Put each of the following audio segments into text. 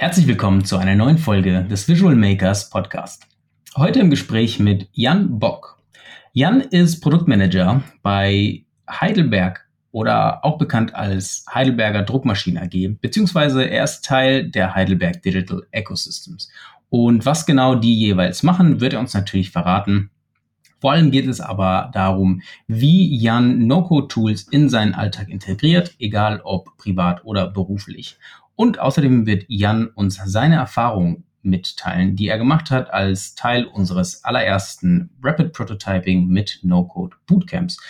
Herzlich willkommen zu einer neuen Folge des Visual Makers Podcast. Heute im Gespräch mit Jan Bock. Jan ist Produktmanager bei Heidelberg oder auch bekannt als Heidelberger Druckmaschinen AG, beziehungsweise er ist Teil der Heidelberg Digital Ecosystems. Und was genau die jeweils machen, wird er uns natürlich verraten. Vor allem geht es aber darum, wie Jan No-Code-Tools in seinen Alltag integriert, egal ob privat oder beruflich. Und außerdem wird Jan uns seine Erfahrungen mitteilen, die er gemacht hat als Teil unseres allerersten Rapid Prototyping mit No-Code Bootcamps.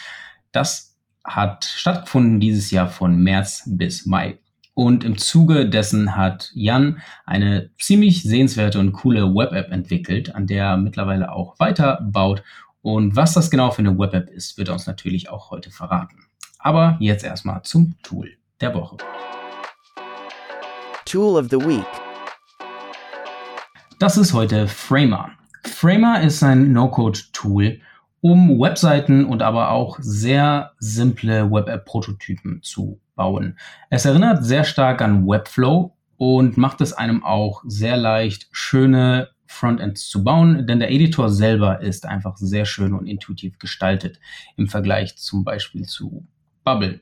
Das hat stattgefunden dieses Jahr von März bis Mai. Und im Zuge dessen hat Jan eine ziemlich sehenswerte und coole Web-App entwickelt, an der er mittlerweile auch weiter baut. Und was das genau für eine Web-App ist, wird er uns natürlich auch heute verraten. Aber jetzt erstmal zum Tool der Woche. Tool of the Week. Das ist heute Framer. Framer ist ein No-Code-Tool, um Webseiten und aber auch sehr simple Web-App-Prototypen zu bauen. Es erinnert sehr stark an Webflow und macht es einem auch sehr leicht, schöne Frontends zu bauen, denn der Editor selber ist einfach sehr schön und intuitiv gestaltet im Vergleich zum Beispiel zu Bubble.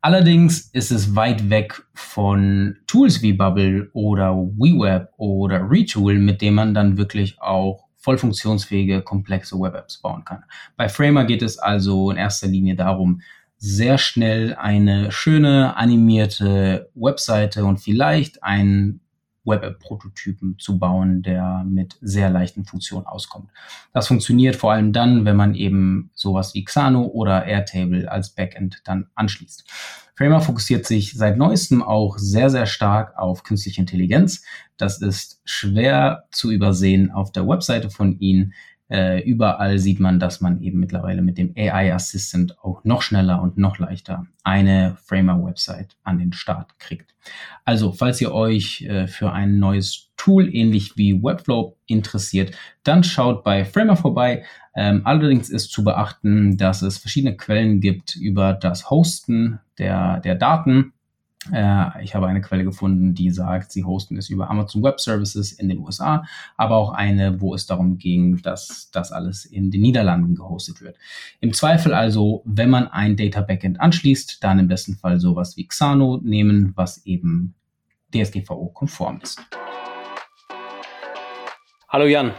Allerdings ist es weit weg von Tools wie Bubble oder WeWeb oder Retool, mit dem man dann wirklich auch voll funktionsfähige, komplexe Web-Apps bauen kann. Bei Framer geht es also in erster Linie darum, sehr schnell eine schöne animierte Webseite und vielleicht ein Web-App-Prototypen zu bauen, der mit sehr leichten Funktionen auskommt. Das funktioniert vor allem dann, wenn man eben sowas wie Xano oder Airtable als Backend dann anschließt. Framer fokussiert sich seit neuestem auch sehr, sehr stark auf künstliche Intelligenz. Das ist schwer zu übersehen auf der Webseite von ihnen. Äh, überall sieht man, dass man eben mittlerweile mit dem AI Assistant auch noch schneller und noch leichter eine Framer-Website an den Start kriegt. Also, falls ihr euch äh, für ein neues Tool ähnlich wie Webflow interessiert, dann schaut bei Framer vorbei. Ähm, allerdings ist zu beachten, dass es verschiedene Quellen gibt über das Hosten der, der Daten ich habe eine Quelle gefunden, die sagt, sie hosten es über Amazon Web Services in den USA, aber auch eine, wo es darum ging, dass das alles in den Niederlanden gehostet wird. Im Zweifel also, wenn man ein Data Backend anschließt, dann im besten Fall sowas wie Xano nehmen, was eben DSGVO-konform ist. Hallo Jan.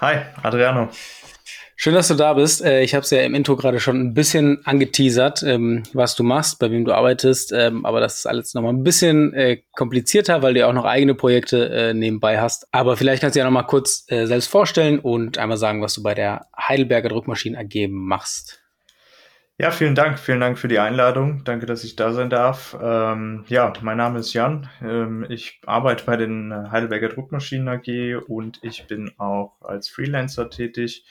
Hi, Adriano. Schön, dass du da bist. Äh, ich habe es ja im Intro gerade schon ein bisschen angeteasert, ähm, was du machst, bei wem du arbeitest. Ähm, aber das ist alles nochmal ein bisschen äh, komplizierter, weil du ja auch noch eigene Projekte äh, nebenbei hast. Aber vielleicht kannst du ja nochmal kurz selbst vorstellen und einmal sagen, was du bei der Heidelberger Druckmaschinen AG machst. Ja, vielen Dank. Vielen Dank für die Einladung. Danke, dass ich da sein darf. Ähm, ja, mein Name ist Jan. Ähm, ich arbeite bei den Heidelberger Druckmaschinen AG und ich bin auch als Freelancer tätig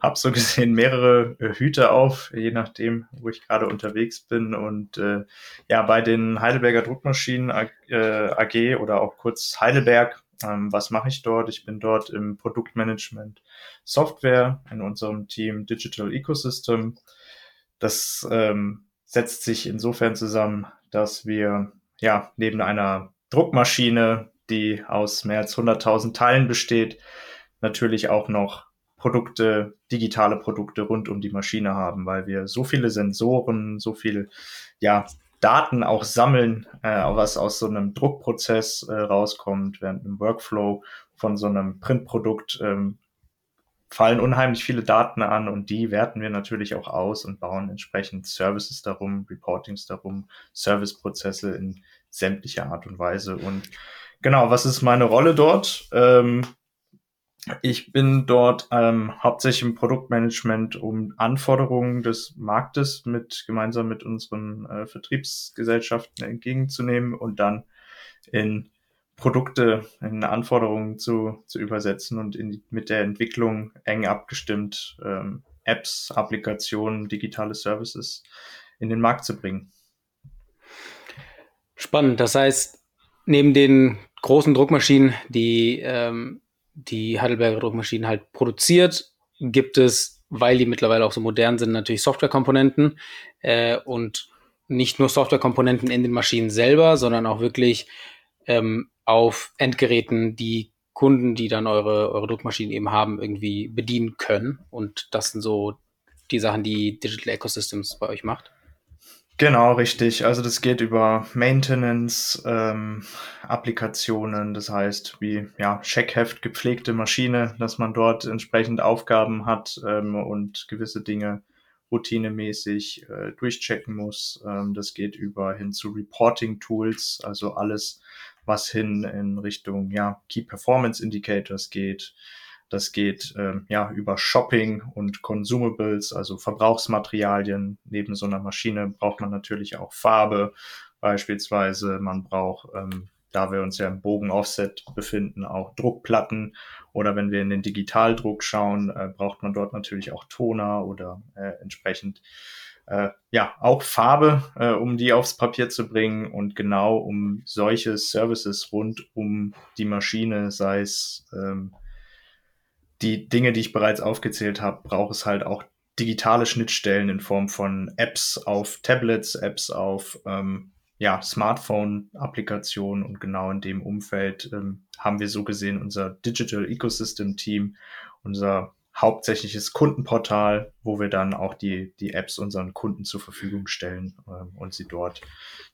habe so gesehen mehrere äh, Hüte auf, je nachdem, wo ich gerade unterwegs bin. Und äh, ja, bei den Heidelberger Druckmaschinen AG, äh, oder auch kurz Heidelberg, ähm, was mache ich dort? Ich bin dort im Produktmanagement Software in unserem Team Digital Ecosystem. Das ähm, setzt sich insofern zusammen, dass wir ja neben einer Druckmaschine, die aus mehr als 100.000 Teilen besteht, natürlich auch noch Produkte, digitale Produkte rund um die Maschine haben, weil wir so viele Sensoren, so viel ja, Daten auch sammeln, äh, was aus so einem Druckprozess äh, rauskommt, während im Workflow von so einem Printprodukt ähm, fallen unheimlich viele Daten an und die werten wir natürlich auch aus und bauen entsprechend Services darum, Reportings darum, Serviceprozesse in sämtlicher Art und Weise. Und genau, was ist meine Rolle dort? Ähm, ich bin dort ähm, hauptsächlich im Produktmanagement, um Anforderungen des Marktes mit gemeinsam mit unseren äh, Vertriebsgesellschaften entgegenzunehmen und dann in Produkte, in Anforderungen zu, zu übersetzen und in, mit der Entwicklung eng abgestimmt ähm, Apps, Applikationen, digitale Services in den Markt zu bringen. Spannend. Das heißt, neben den großen Druckmaschinen, die ähm, die Heidelberger Druckmaschinen halt produziert, gibt es, weil die mittlerweile auch so modern sind, natürlich Softwarekomponenten äh, und nicht nur Softwarekomponenten in den Maschinen selber, sondern auch wirklich ähm, auf Endgeräten die Kunden, die dann eure, eure Druckmaschinen eben haben, irgendwie bedienen können. Und das sind so die Sachen, die Digital Ecosystems bei euch macht. Genau, richtig. Also das geht über Maintenance, ähm, das heißt wie ja, Checkheft, gepflegte Maschine, dass man dort entsprechend Aufgaben hat ähm, und gewisse Dinge routinemäßig äh, durchchecken muss. Ähm, das geht über hin zu Reporting-Tools, also alles, was hin in Richtung ja, Key Performance Indicators geht. Das geht ähm, ja über Shopping und Consumables, also Verbrauchsmaterialien. Neben so einer Maschine braucht man natürlich auch Farbe beispielsweise. Man braucht, ähm, da wir uns ja im Bogen-Offset befinden, auch Druckplatten. Oder wenn wir in den Digitaldruck schauen, äh, braucht man dort natürlich auch Toner oder äh, entsprechend äh, ja auch Farbe, äh, um die aufs Papier zu bringen und genau um solche Services rund um die Maschine, sei es ähm, die Dinge, die ich bereits aufgezählt habe, braucht es halt auch digitale Schnittstellen in Form von Apps auf Tablets, Apps auf ähm, ja, Smartphone-Applikationen und genau in dem Umfeld ähm, haben wir so gesehen unser Digital Ecosystem Team, unser hauptsächliches Kundenportal, wo wir dann auch die, die Apps unseren Kunden zur Verfügung stellen äh, und sie dort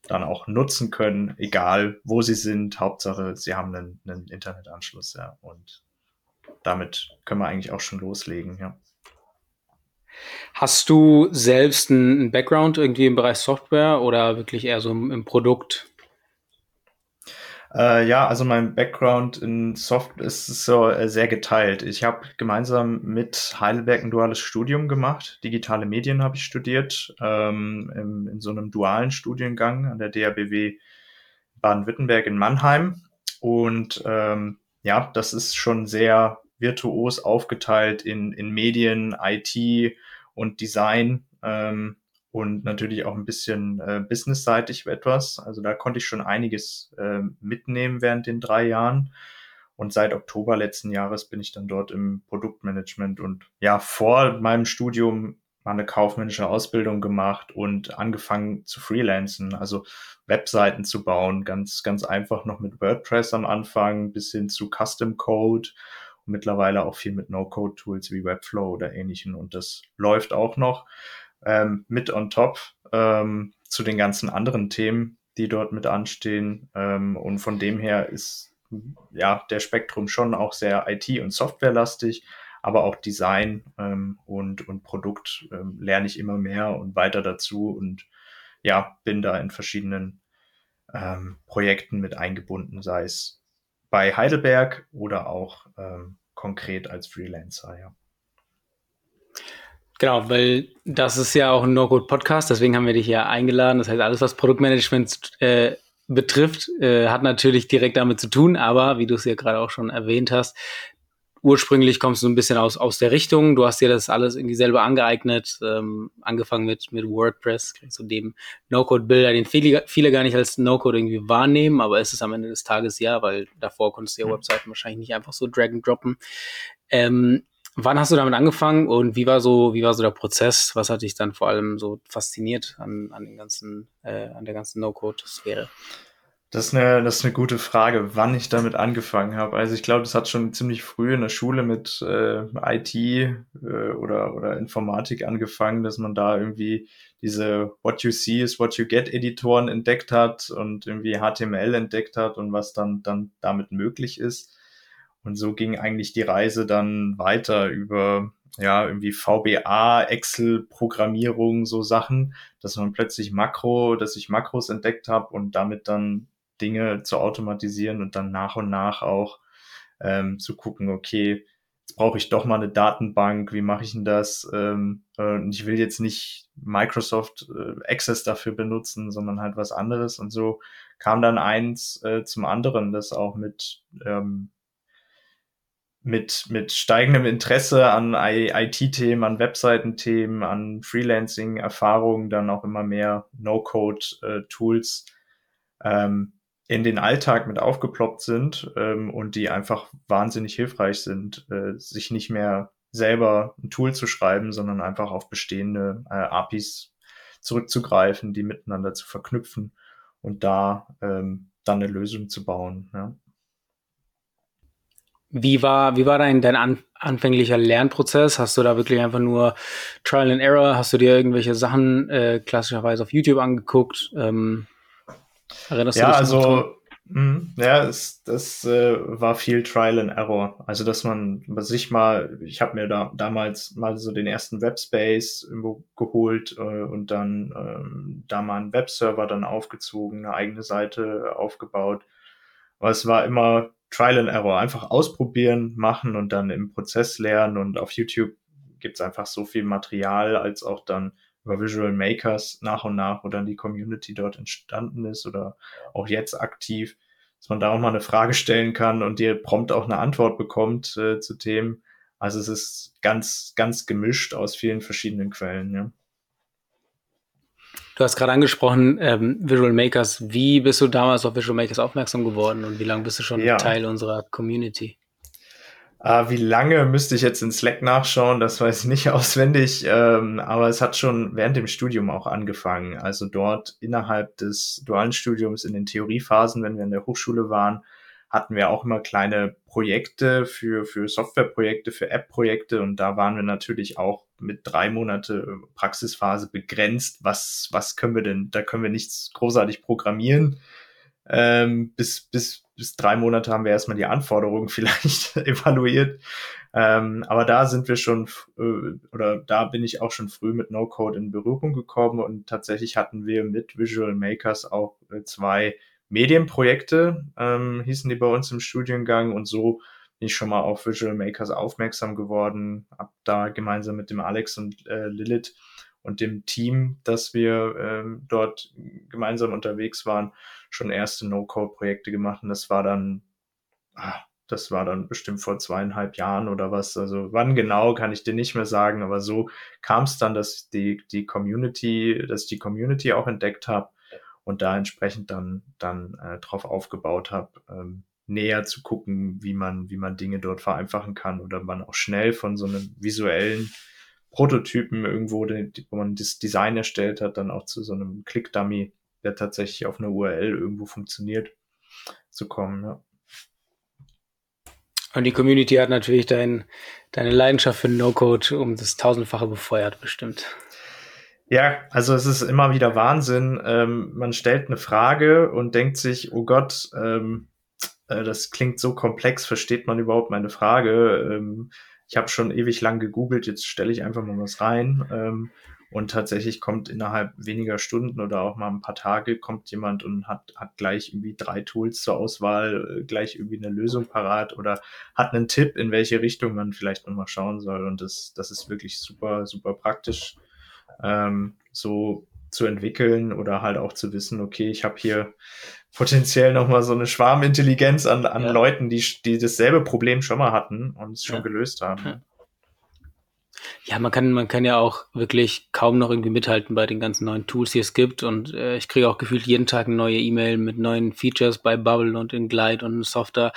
dann auch nutzen können, egal wo sie sind. Hauptsache, sie haben einen, einen Internetanschluss, ja. Und damit können wir eigentlich auch schon loslegen, ja. Hast du selbst einen Background irgendwie im Bereich Software oder wirklich eher so im, Produkt? Äh, ja, also mein Background in Software ist so äh, sehr geteilt. Ich habe gemeinsam mit Heidelberg ein duales Studium gemacht. Digitale Medien habe ich studiert, ähm, im, in so einem dualen Studiengang an der DABW Baden-Württemberg in Mannheim. Und ähm, ja, das ist schon sehr virtuos aufgeteilt in, in Medien, IT und Design ähm, und natürlich auch ein bisschen äh, businessseitig etwas. Also da konnte ich schon einiges äh, mitnehmen während den drei Jahren. Und seit Oktober letzten Jahres bin ich dann dort im Produktmanagement und ja, vor meinem Studium mal eine kaufmännische Ausbildung gemacht und angefangen zu freelancen, also Webseiten zu bauen, ganz, ganz einfach noch mit WordPress am Anfang bis hin zu Custom Code mittlerweile auch viel mit No-Code-Tools wie Webflow oder ähnlichen und das läuft auch noch ähm, mit on top ähm, zu den ganzen anderen Themen, die dort mit anstehen ähm, und von dem her ist ja der Spektrum schon auch sehr IT- und Softwarelastig, aber auch Design ähm, und, und Produkt ähm, lerne ich immer mehr und weiter dazu und ja, bin da in verschiedenen ähm, Projekten mit eingebunden, sei es bei Heidelberg oder auch ähm, konkret als Freelancer, ja. Genau, weil das ist ja auch ein No-Code-Podcast, deswegen haben wir dich hier eingeladen. Das heißt, alles, was Produktmanagement äh, betrifft, äh, hat natürlich direkt damit zu tun, aber wie du es ja gerade auch schon erwähnt hast, ursprünglich kommst du ein bisschen aus, aus der Richtung. Du hast dir das alles irgendwie selber angeeignet, ähm, angefangen mit, mit WordPress, kriegst du dem No-Code-Bilder, den viele, viele gar nicht als No-Code irgendwie wahrnehmen, aber es ist am Ende des Tages ja, weil davor konntest du ja mhm. Webseiten wahrscheinlich nicht einfach so drag and droppen. Ähm, wann hast du damit angefangen und wie war so, wie war so der Prozess? Was hat dich dann vor allem so fasziniert an, an den ganzen, äh, an der ganzen No-Code-Sphäre? Das ist, eine, das ist eine gute Frage, wann ich damit angefangen habe. Also ich glaube, das hat schon ziemlich früh in der Schule mit äh, IT äh, oder, oder Informatik angefangen, dass man da irgendwie diese What you see is what you get Editoren entdeckt hat und irgendwie HTML entdeckt hat und was dann, dann damit möglich ist. Und so ging eigentlich die Reise dann weiter über ja, irgendwie VBA, Excel-Programmierung, so Sachen, dass man plötzlich Makro, dass ich Makros entdeckt habe und damit dann Dinge zu automatisieren und dann nach und nach auch ähm, zu gucken, okay, jetzt brauche ich doch mal eine Datenbank, wie mache ich denn das? Ähm, und ich will jetzt nicht Microsoft äh, Access dafür benutzen, sondern halt was anderes. Und so kam dann eins äh, zum anderen, das auch mit ähm, mit, mit steigendem Interesse an IT-Themen, an Webseiten-Themen, an Freelancing-Erfahrungen, dann auch immer mehr No-Code-Tools ähm, in den Alltag mit aufgeploppt sind ähm, und die einfach wahnsinnig hilfreich sind, äh, sich nicht mehr selber ein Tool zu schreiben, sondern einfach auf bestehende äh, APIs zurückzugreifen, die miteinander zu verknüpfen und da ähm, dann eine Lösung zu bauen. Ja. Wie war, wie war dein, dein an, anfänglicher Lernprozess? Hast du da wirklich einfach nur Trial and Error? Hast du dir irgendwelche Sachen äh, klassischerweise auf YouTube angeguckt? Ähm, erinnerst ja, du dich? Also, mh, ja, es, das äh, war viel Trial and Error. Also, dass man sich mal, ich habe mir da damals mal so den ersten Webspace irgendwo geholt äh, und dann ähm, da mal einen Webserver dann aufgezogen, eine eigene Seite aufgebaut. Aber es war immer Trial and Error. Einfach ausprobieren, machen und dann im Prozess lernen. Und auf YouTube gibt es einfach so viel Material, als auch dann über Visual Makers nach und nach, wo dann die Community dort entstanden ist oder auch jetzt aktiv, dass man da auch mal eine Frage stellen kann und dir prompt auch eine Antwort bekommt äh, zu Themen. Also es ist ganz, ganz gemischt aus vielen verschiedenen Quellen, ja. Du hast gerade angesprochen, ähm, Visual Makers. Wie bist du damals auf Visual Makers aufmerksam geworden und wie lange bist du schon ja. Teil unserer Community? Äh, wie lange müsste ich jetzt in Slack nachschauen? Das weiß ich nicht auswendig, ähm, aber es hat schon während dem Studium auch angefangen. Also dort innerhalb des dualen Studiums in den Theoriephasen, wenn wir in der Hochschule waren, hatten wir auch immer kleine Projekte für, für Softwareprojekte, für App-Projekte und da waren wir natürlich auch mit drei Monate Praxisphase begrenzt. Was, was können wir denn? Da können wir nichts großartig programmieren. Ähm, bis, bis, bis drei Monate haben wir erstmal die Anforderungen vielleicht evaluiert. Ähm, aber da sind wir schon, äh, oder da bin ich auch schon früh mit No-Code in Berührung gekommen und tatsächlich hatten wir mit Visual Makers auch äh, zwei Medienprojekte, ähm, hießen die bei uns im Studiengang und so bin ich schon mal auf Visual Makers aufmerksam geworden, hab da gemeinsam mit dem Alex und äh, Lilith und dem Team, dass wir ähm, dort gemeinsam unterwegs waren, schon erste No-Code-Projekte gemacht und das war dann, ah, das war dann bestimmt vor zweieinhalb Jahren oder was. Also wann genau kann ich dir nicht mehr sagen, aber so kam es dann, dass die, die Community, dass die Community auch entdeckt habe und da entsprechend dann, dann äh, drauf aufgebaut habe, ähm, näher zu gucken, wie man, wie man Dinge dort vereinfachen kann oder man auch schnell von so einem visuellen Prototypen irgendwo, wo man das Design erstellt hat, dann auch zu so einem Click-Dummy, der tatsächlich auf einer URL irgendwo funktioniert, zu kommen. Ja. Und die Community hat natürlich dein, deine Leidenschaft für No-Code um das tausendfache befeuert, bestimmt. Ja, also es ist immer wieder Wahnsinn. Ähm, man stellt eine Frage und denkt sich, oh Gott, ähm, äh, das klingt so komplex, versteht man überhaupt meine Frage? Ähm, ich habe schon ewig lang gegoogelt, jetzt stelle ich einfach mal was rein. Und tatsächlich kommt innerhalb weniger Stunden oder auch mal ein paar Tage kommt jemand und hat, hat gleich irgendwie drei Tools zur Auswahl, äh, gleich irgendwie eine Lösung parat oder hat einen Tipp, in welche Richtung man vielleicht nochmal schauen soll. Und das, das ist wirklich super, super praktisch, ähm, so zu entwickeln oder halt auch zu wissen, okay, ich habe hier potenziell nochmal so eine Schwarmintelligenz an, an ja. Leuten, die, die dasselbe Problem schon mal hatten und es schon ja. gelöst haben. Ja. Man kann, man kann ja auch wirklich kaum noch irgendwie mithalten bei den ganzen neuen Tools, die es gibt. Und äh, ich kriege auch gefühlt jeden Tag eine neue E-Mail mit neuen Features bei Bubble und in Glide und Softer.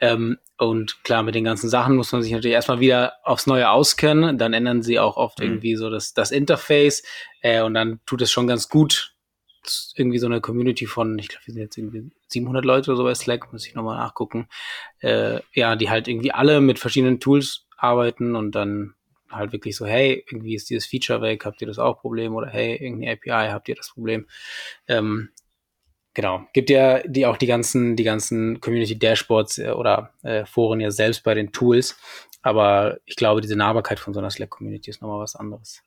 Ähm, und klar, mit den ganzen Sachen muss man sich natürlich erstmal wieder aufs Neue auskennen. Dann ändern sie auch oft mhm. irgendwie so das, das Interface. Äh, und dann tut es schon ganz gut, irgendwie so eine Community von, ich glaube, wir sind jetzt irgendwie 700 Leute oder so bei Slack, muss ich nochmal nachgucken. Äh, ja, die halt irgendwie alle mit verschiedenen Tools arbeiten und dann halt wirklich so, hey, irgendwie ist dieses Feature weg, habt ihr das auch Problem? Oder hey, irgendeine API, habt ihr das Problem? Ähm, genau. Gibt ja die auch die ganzen, die ganzen Community Dashboards äh, oder äh, Foren ja selbst bei den Tools. Aber ich glaube, diese Nahbarkeit von so einer Slack-Community ist nochmal was anderes.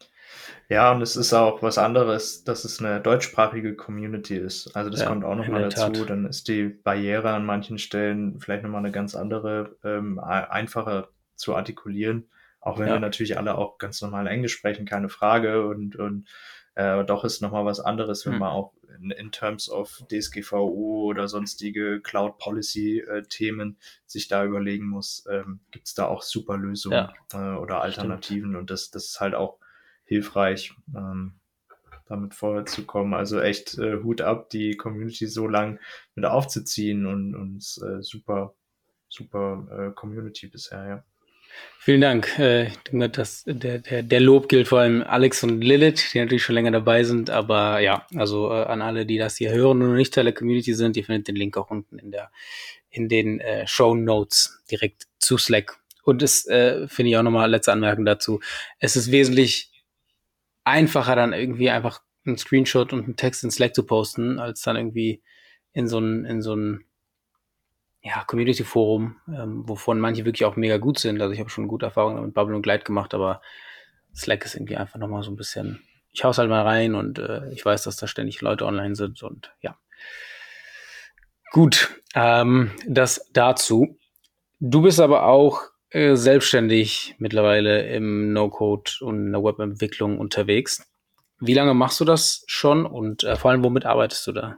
Ja, und es ist auch was anderes, dass es eine deutschsprachige Community ist. Also das ja, kommt auch nochmal dazu. Dann ist die Barriere an manchen Stellen vielleicht nochmal eine ganz andere, ähm, einfacher zu artikulieren. Auch wenn ja. wir natürlich alle auch ganz normal Englisch sprechen, keine Frage. Und, und äh, doch ist nochmal was anderes, wenn mhm. man auch in, in, terms of DSGVO oder sonstige Cloud Policy äh, Themen sich da überlegen muss, ähm, gibt es da auch super Lösungen ja. äh, oder Alternativen. Stimmt. Und das, das ist halt auch hilfreich, ähm, damit vorwärts zu kommen. Also echt äh, Hut ab, die Community so lang mit aufzuziehen und, und äh, super, super äh, Community bisher, ja. Vielen Dank. Äh, ich denke, das, der, der, der Lob gilt vor allem Alex und Lilith, die natürlich schon länger dabei sind. Aber ja, also äh, an alle, die das hier hören und nicht Teil der Community sind, ihr findet den Link auch unten in, der, in den äh, Show Notes direkt zu Slack. Und es äh, finde ich auch nochmal letzte Anmerkung dazu. Es ist wesentlich einfacher, dann irgendwie einfach einen Screenshot und einen Text in Slack zu posten, als dann irgendwie in so ein, in so ein ja, Community-Forum, ähm, wovon manche wirklich auch mega gut sind. Also ich habe schon gute Erfahrungen mit Bubble und Glide gemacht, aber Slack ist irgendwie einfach nochmal so ein bisschen, ich hau's halt mal rein und äh, ich weiß, dass da ständig Leute online sind und ja. Gut, ähm, das dazu. Du bist aber auch äh, selbstständig mittlerweile im No-Code und in der Webentwicklung unterwegs. Wie lange machst du das schon und äh, vor allem womit arbeitest du da?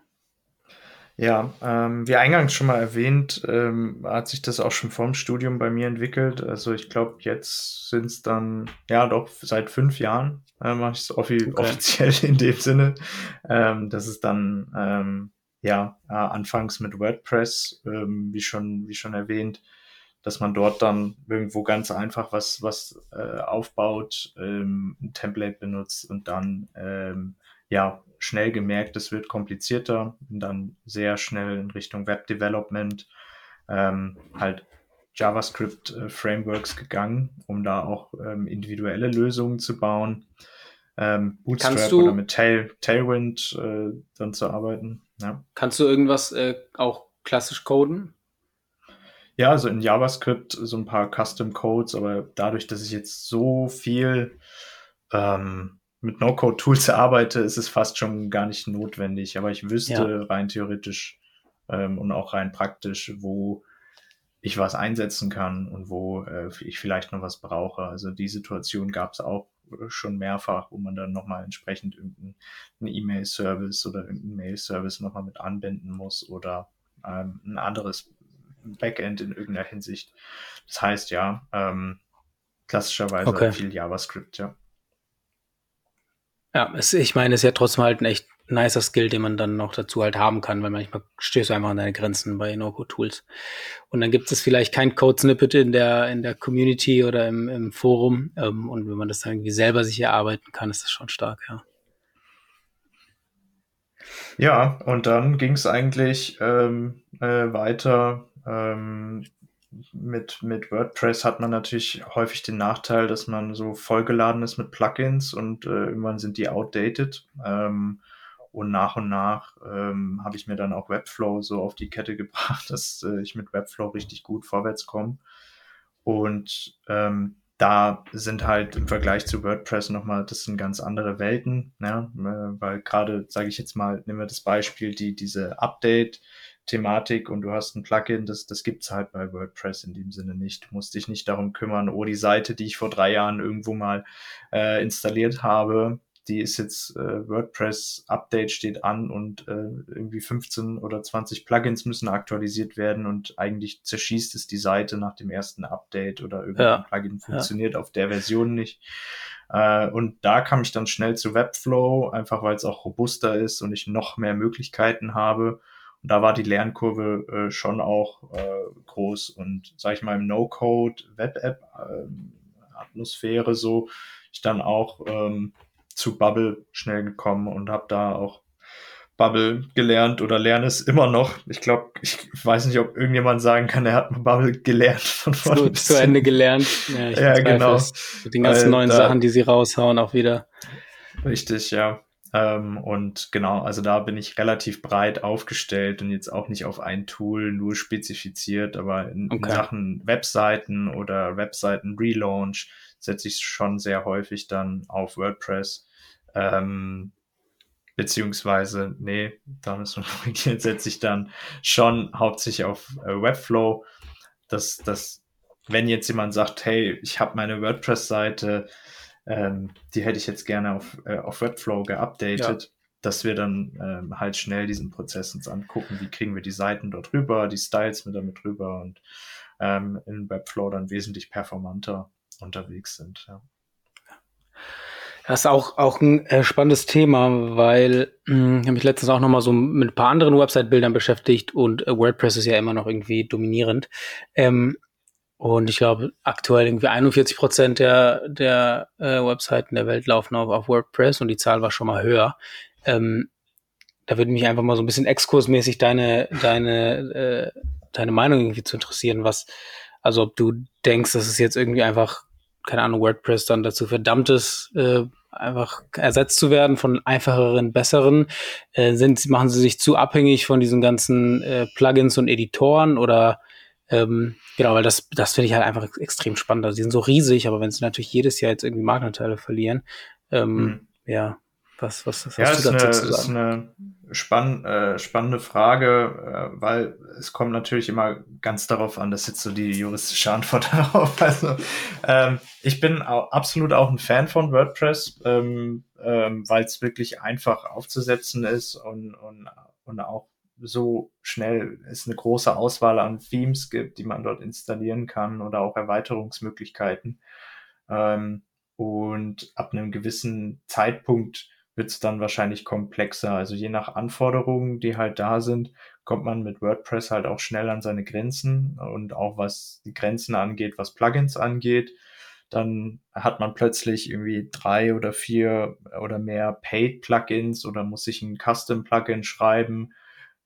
Ja, ähm, wie eingangs schon mal erwähnt, ähm, hat sich das auch schon vorm Studium bei mir entwickelt. Also ich glaube, jetzt sind es dann, ja doch, seit fünf Jahren äh, mache ich es offi okay. offiziell in dem Sinne. Ähm, das ist dann, ähm, ja, äh, anfangs mit WordPress, ähm, wie, schon, wie schon erwähnt, dass man dort dann irgendwo ganz einfach was, was äh, aufbaut, ähm, ein Template benutzt und dann ähm, ja schnell gemerkt, es wird komplizierter, bin dann sehr schnell in Richtung Web Development, ähm, halt JavaScript-Frameworks äh, gegangen, um da auch ähm, individuelle Lösungen zu bauen. Ähm, Bootstrap du, oder mit Tail, Tailwind äh, dann zu arbeiten. Ja. Kannst du irgendwas äh, auch klassisch coden? Ja, also in JavaScript so ein paar Custom Codes, aber dadurch, dass ich jetzt so viel ähm, mit No-Code-Tools arbeite, ist es fast schon gar nicht notwendig. Aber ich wüsste ja. rein theoretisch ähm, und auch rein praktisch, wo ich was einsetzen kann und wo äh, ich vielleicht noch was brauche. Also die Situation gab es auch schon mehrfach, wo man dann nochmal entsprechend irgendeinen E-Mail-Service oder irgendeinen Mail-Service nochmal mit anbinden muss oder ähm, ein anderes Backend in irgendeiner Hinsicht. Das heißt ja, ähm, klassischerweise okay. viel JavaScript, ja. Ja, es, ich meine, es ist ja trotzdem halt ein echt nicer Skill, den man dann noch dazu halt haben kann, weil manchmal stößt du einfach an deine Grenzen bei No-Code-Tools. Und dann gibt es vielleicht kein Code-Snippet in der, in der Community oder im, im Forum. Ähm, und wenn man das dann irgendwie selber sich erarbeiten kann, ist das schon stark, ja. Ja, und dann ging es eigentlich ähm, äh, weiter ähm, mit, mit WordPress hat man natürlich häufig den Nachteil, dass man so vollgeladen ist mit Plugins und äh, irgendwann sind die outdated. Ähm, und nach und nach ähm, habe ich mir dann auch Webflow so auf die Kette gebracht, dass äh, ich mit Webflow richtig gut vorwärts komme. Und ähm, da sind halt im Vergleich zu WordPress nochmal, das sind ganz andere Welten, ne? Äh, weil gerade, sage ich jetzt mal, nehmen wir das Beispiel, die diese Update, Thematik und du hast ein Plugin, das, das gibt's halt bei WordPress in dem Sinne nicht. Du musst dich nicht darum kümmern, oh, die Seite, die ich vor drei Jahren irgendwo mal äh, installiert habe, die ist jetzt äh, WordPress Update steht an und äh, irgendwie 15 oder 20 Plugins müssen aktualisiert werden und eigentlich zerschießt es die Seite nach dem ersten Update oder irgendein ja. Plugin funktioniert ja. auf der Version nicht. Äh, und da kam ich dann schnell zu Webflow, einfach weil es auch robuster ist und ich noch mehr Möglichkeiten habe und da war die Lernkurve äh, schon auch äh, groß und sage ich mal im No-Code Web-App äh, Atmosphäre so ich dann auch ähm, zu Bubble schnell gekommen und habe da auch Bubble gelernt oder lerne es immer noch. Ich glaube, ich weiß nicht, ob irgendjemand sagen kann, er hat Bubble gelernt von vorne bis zu Ende gelernt. Ja, ja genau. Mit den ganzen Weil, neuen da, Sachen, die sie raushauen, auch wieder. Richtig, ja. Ähm, und genau, also da bin ich relativ breit aufgestellt und jetzt auch nicht auf ein Tool nur spezifiziert, aber in, okay. in Sachen Webseiten oder Webseiten-Relaunch setze ich schon sehr häufig dann auf WordPress. Ähm, beziehungsweise, nee, da müssen wir korrigieren, setze ich dann schon hauptsächlich auf äh, Webflow. Dass, dass, wenn jetzt jemand sagt, hey, ich habe meine WordPress-Seite, ähm, die hätte ich jetzt gerne auf, äh, auf Webflow geupdatet, ja. dass wir dann ähm, halt schnell diesen Prozess uns angucken, wie kriegen wir die Seiten dort rüber, die Styles mit damit rüber und ähm, in Webflow dann wesentlich performanter unterwegs sind. Ja. Das ist auch, auch ein äh, spannendes Thema, weil hm, ich habe mich letztens auch nochmal so mit ein paar anderen Website-Bildern beschäftigt und äh, WordPress ist ja immer noch irgendwie dominierend. Ähm, und ich glaube, aktuell irgendwie 41 Prozent der, der äh, Webseiten der Welt laufen auf, auf WordPress und die Zahl war schon mal höher. Ähm, da würde mich einfach mal so ein bisschen exkursmäßig deine, deine, äh, deine Meinung irgendwie zu interessieren, was, also ob du denkst, dass es jetzt irgendwie einfach, keine Ahnung, WordPress dann dazu verdammt ist, äh, einfach ersetzt zu werden von einfacheren, besseren? Äh, sind, machen sie sich zu abhängig von diesen ganzen äh, Plugins und Editoren oder ähm, genau, weil das, das finde ich halt einfach extrem spannend. Also die sind so riesig, aber wenn sie natürlich jedes Jahr jetzt irgendwie Marktanteile verlieren, ähm, mhm. ja, was, was, was ja, hast du dazu eine, zu sagen? ist eine spann äh, spannende Frage, äh, weil es kommt natürlich immer ganz darauf an, das ist jetzt so die juristische Antwort darauf. Also ähm, ich bin auch absolut auch ein Fan von WordPress, ähm, ähm, weil es wirklich einfach aufzusetzen ist und, und, und auch so schnell es eine große Auswahl an Themes gibt, die man dort installieren kann oder auch Erweiterungsmöglichkeiten. Ähm, und ab einem gewissen Zeitpunkt wird es dann wahrscheinlich komplexer. Also je nach Anforderungen, die halt da sind, kommt man mit WordPress halt auch schnell an seine Grenzen und auch was die Grenzen angeht, was Plugins angeht. Dann hat man plötzlich irgendwie drei oder vier oder mehr Paid-Plugins oder muss sich ein Custom-Plugin schreiben.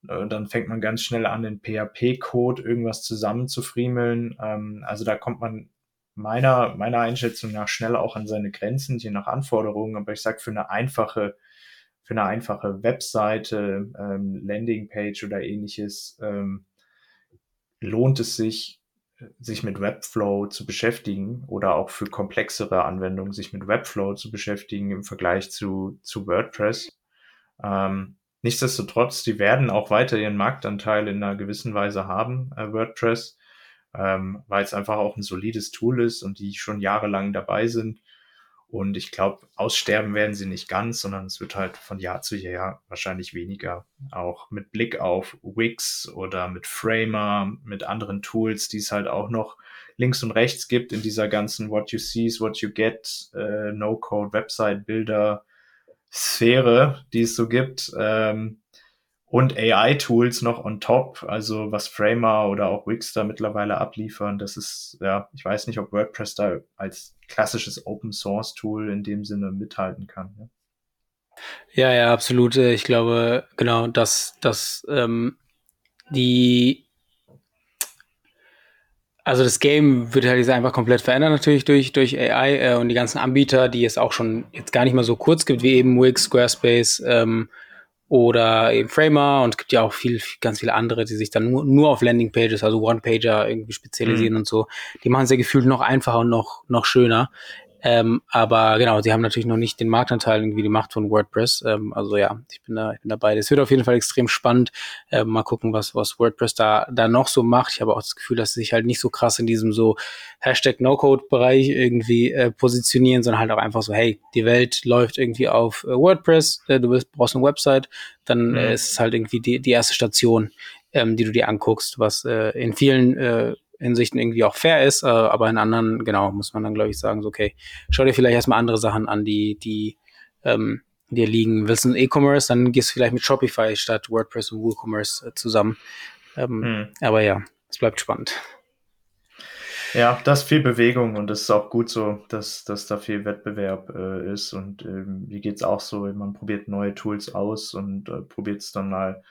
Äh, dann fängt man ganz schnell an, in PHP-Code irgendwas zusammenzufriemeln. Ähm, also da kommt man meiner, meiner Einschätzung nach schnell auch an seine Grenzen, je nach Anforderungen. Aber ich sage, für eine einfache, für eine einfache Webseite, ähm, Landingpage oder ähnliches, ähm, lohnt es sich, sich mit Webflow zu beschäftigen oder auch für komplexere Anwendungen sich mit Webflow zu beschäftigen im Vergleich zu, zu WordPress. Nichtsdestotrotz, die werden auch weiter ihren Marktanteil in einer gewissen Weise haben, äh, WordPress ähm, weil es einfach auch ein solides Tool ist und die schon jahrelang dabei sind. Und ich glaube, aussterben werden sie nicht ganz, sondern es wird halt von Jahr zu Jahr wahrscheinlich weniger. Auch mit Blick auf Wix oder mit Framer, mit anderen Tools, die es halt auch noch links und rechts gibt in dieser ganzen What You See is What You Get, äh, No-Code, Website-Bilder, Sphäre, die es so gibt. Ähm, und AI-Tools noch on top, also was Framer oder auch Wix da mittlerweile abliefern. Das ist, ja, ich weiß nicht, ob WordPress da als klassisches Open-Source-Tool in dem Sinne mithalten kann. Ja. Ja, ja, absolut. Ich glaube, genau, dass, dass ähm, die also das Game wird halt jetzt einfach komplett verändern natürlich durch, durch AI äh, und die ganzen Anbieter, die es auch schon jetzt gar nicht mal so kurz gibt, wie eben Wix, Squarespace, ähm, oder eben Framer und es gibt ja auch viel, ganz viele andere, die sich dann nur, nur auf Landingpages, also One-Pager irgendwie spezialisieren mhm. und so. Die machen es ja gefühlt noch einfacher und noch, noch schöner. Ähm, aber genau, sie haben natürlich noch nicht den Marktanteil irgendwie die Macht von WordPress. Ähm, also ja, ich bin da, ich bin dabei. Es wird auf jeden Fall extrem spannend. Ähm, mal gucken, was, was WordPress da, da noch so macht. Ich habe auch das Gefühl, dass sie sich halt nicht so krass in diesem so Hashtag No-Code-Bereich irgendwie äh, positionieren, sondern halt auch einfach so, hey, die Welt läuft irgendwie auf äh, WordPress, äh, du bist, brauchst eine Website, dann äh, mhm. ist es halt irgendwie die, die erste Station, ähm, die du dir anguckst, was äh, in vielen äh, Hinsichten irgendwie auch fair ist, äh, aber in anderen, genau, muss man dann, glaube ich, sagen, so, okay, schau dir vielleicht erstmal andere Sachen an, die, die ähm, dir liegen. Willst du E-Commerce, dann gehst du vielleicht mit Shopify statt WordPress und WooCommerce äh, zusammen. Ähm, hm. Aber ja, es bleibt spannend. Ja, da ist viel Bewegung und es ist auch gut so, dass, dass da viel Wettbewerb äh, ist. Und ähm, wie geht's auch so, man probiert neue Tools aus und äh, probiert es dann mal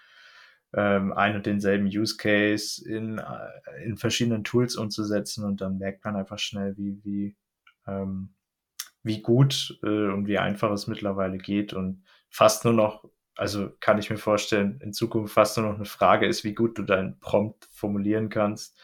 ähm, ein und denselben Use Case in, äh, in verschiedenen Tools umzusetzen und dann merkt man einfach schnell, wie, wie, ähm, wie gut äh, und wie einfach es mittlerweile geht und fast nur noch, also kann ich mir vorstellen, in Zukunft fast nur noch eine Frage ist, wie gut du dein Prompt formulieren kannst,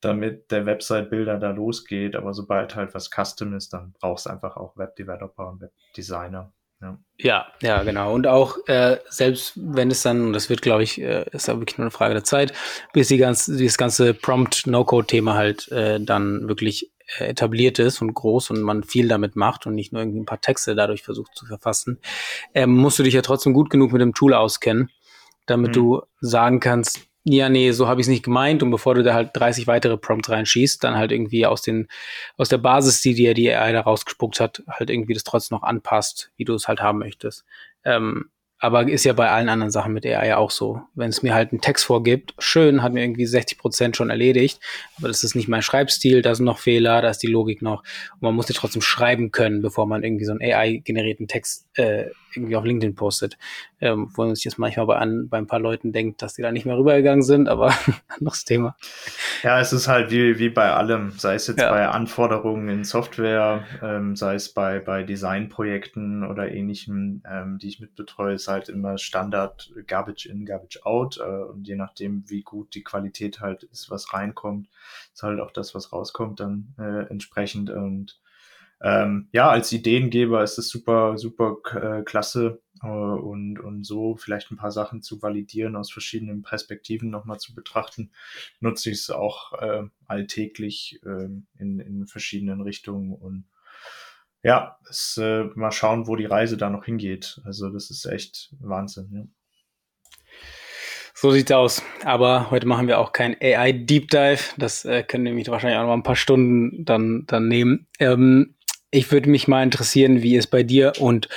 damit der Website-Bilder da losgeht. Aber sobald halt was Custom ist, dann brauchst du einfach auch Webdeveloper und Webdesigner. Ja. ja, ja, genau. Und auch äh, selbst wenn es dann, und das wird, glaube ich, äh, ist auch wirklich nur eine Frage der Zeit, bis die ganze, dieses ganze Prompt-No-Code-Thema halt äh, dann wirklich äh, etabliert ist und groß und man viel damit macht und nicht nur irgendwie ein paar Texte dadurch versucht zu verfassen, äh, musst du dich ja trotzdem gut genug mit dem Tool auskennen, damit mhm. du sagen kannst, ja, nee, so habe ich es nicht gemeint. Und bevor du da halt 30 weitere Prompts reinschießt, dann halt irgendwie aus den, aus der Basis, die dir die AI da rausgespuckt hat, halt irgendwie das trotzdem noch anpasst, wie du es halt haben möchtest. Ähm, aber ist ja bei allen anderen Sachen mit AI auch so. Wenn es mir halt einen Text vorgibt, schön, hat mir irgendwie 60 Prozent schon erledigt, aber das ist nicht mein Schreibstil, da sind noch Fehler, da ist die Logik noch. Und man muss ja trotzdem schreiben können, bevor man irgendwie so einen AI-generierten Text äh, irgendwie auf LinkedIn postet. Ähm, wo man sich jetzt manchmal bei, an, bei ein paar Leuten denkt, dass die da nicht mehr rübergegangen sind, aber anderes Thema. Ja, es ist halt wie, wie bei allem, sei es jetzt ja. bei Anforderungen in Software, ähm, sei es bei, bei Designprojekten oder ähnlichem, ähm, die ich mitbetreue, ist halt immer Standard Garbage in, Garbage out. Äh, und je nachdem, wie gut die Qualität halt ist, was reinkommt, ist halt auch das, was rauskommt, dann äh, entsprechend. Und ähm, ja, als Ideengeber ist es super, super äh, klasse äh, und, und so vielleicht ein paar Sachen zu validieren, aus verschiedenen Perspektiven nochmal zu betrachten, nutze ich es auch äh, alltäglich äh, in, in verschiedenen Richtungen und ja, es, äh, mal schauen, wo die Reise da noch hingeht. Also das ist echt Wahnsinn. Ja. So sieht's aus. Aber heute machen wir auch kein AI Deep Dive. Das äh, können nämlich wahrscheinlich auch noch ein paar Stunden dann, dann nehmen. Ähm, ich würde mich mal interessieren, wie es bei dir und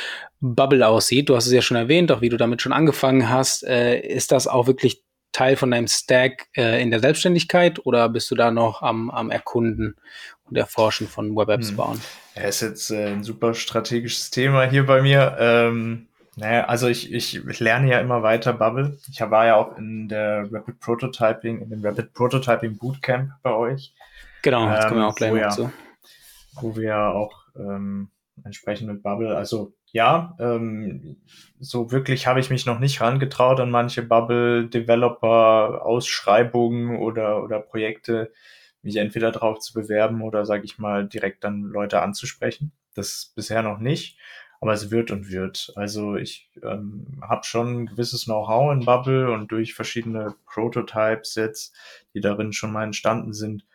Bubble aussieht. Du hast es ja schon erwähnt, auch wie du damit schon angefangen hast. Äh, ist das auch wirklich Teil von deinem Stack äh, in der Selbstständigkeit oder bist du da noch am, am Erkunden und Erforschen von Web-Apps hm. bauen? Ja, ist jetzt äh, ein super strategisches Thema hier bei mir. Ähm, naja, also ich, ich, ich lerne ja immer weiter Bubble. Ich war ja auch in der Rapid Prototyping, in dem Rapid Prototyping Bootcamp bei euch. Genau, jetzt kommen wir auch gleich noch zu. Wo wir auch ähm, entsprechend mit Bubble. Also ja, ähm, so wirklich habe ich mich noch nicht rangetraut an manche Bubble-Developer-Ausschreibungen oder, oder Projekte, mich entweder drauf zu bewerben oder, sage ich mal, direkt dann Leute anzusprechen. Das bisher noch nicht, aber es wird und wird. Also ich ähm, habe schon ein gewisses Know-how in Bubble und durch verschiedene Prototypes jetzt, die darin schon mal entstanden sind,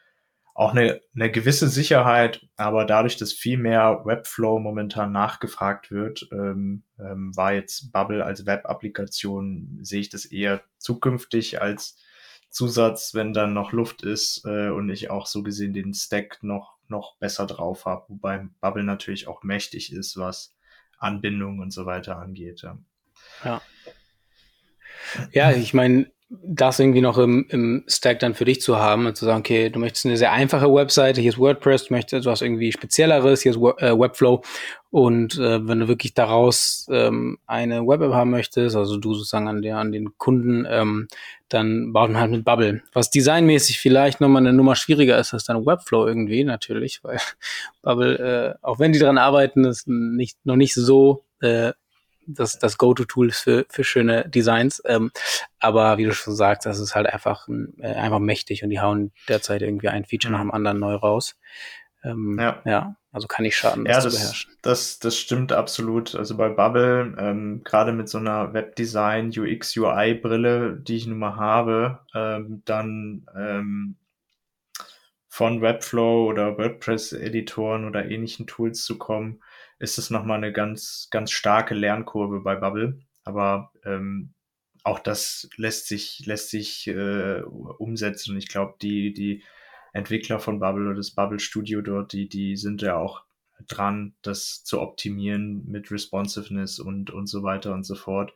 auch eine, eine gewisse Sicherheit, aber dadurch, dass viel mehr Webflow momentan nachgefragt wird, ähm, ähm, war jetzt Bubble als Web-Applikation, sehe ich das eher zukünftig als Zusatz, wenn dann noch Luft ist äh, und ich auch so gesehen den Stack noch, noch besser drauf habe, wobei Bubble natürlich auch mächtig ist, was Anbindung und so weiter angeht. Ja. Ja, ja ich meine, das irgendwie noch im, im Stack dann für dich zu haben und zu sagen, okay, du möchtest eine sehr einfache Webseite, hier ist WordPress, du möchtest etwas irgendwie Spezielleres, hier ist äh, Webflow und äh, wenn du wirklich daraus ähm, eine Web-App haben möchtest, also du sozusagen an, der, an den Kunden, ähm, dann baut man halt mit Bubble. Was designmäßig vielleicht nochmal eine Nummer schwieriger ist als dann Webflow irgendwie, natürlich, weil Bubble, äh, auch wenn die daran arbeiten, ist nicht, noch nicht so äh, das, das Go-To-Tool für, für schöne Designs. Ähm, aber wie du schon sagst, das ist halt einfach, äh, einfach mächtig und die hauen derzeit irgendwie ein Feature nach dem anderen neu raus. Ähm, ja. ja, also kann nicht schaden, das, ja, das zu beherrschen. Das, das stimmt absolut. Also bei Bubble, ähm, gerade mit so einer Webdesign, UX, UI-Brille, die ich nun mal habe, ähm, dann ähm, von Webflow oder WordPress-Editoren oder ähnlichen Tools zu kommen, ist es nochmal eine ganz, ganz starke Lernkurve bei Bubble. Aber ähm, auch das lässt sich, lässt sich äh, umsetzen. Und ich glaube, die, die Entwickler von Bubble oder das Bubble Studio dort, die, die sind ja auch dran, das zu optimieren mit Responsiveness und, und so weiter und so fort.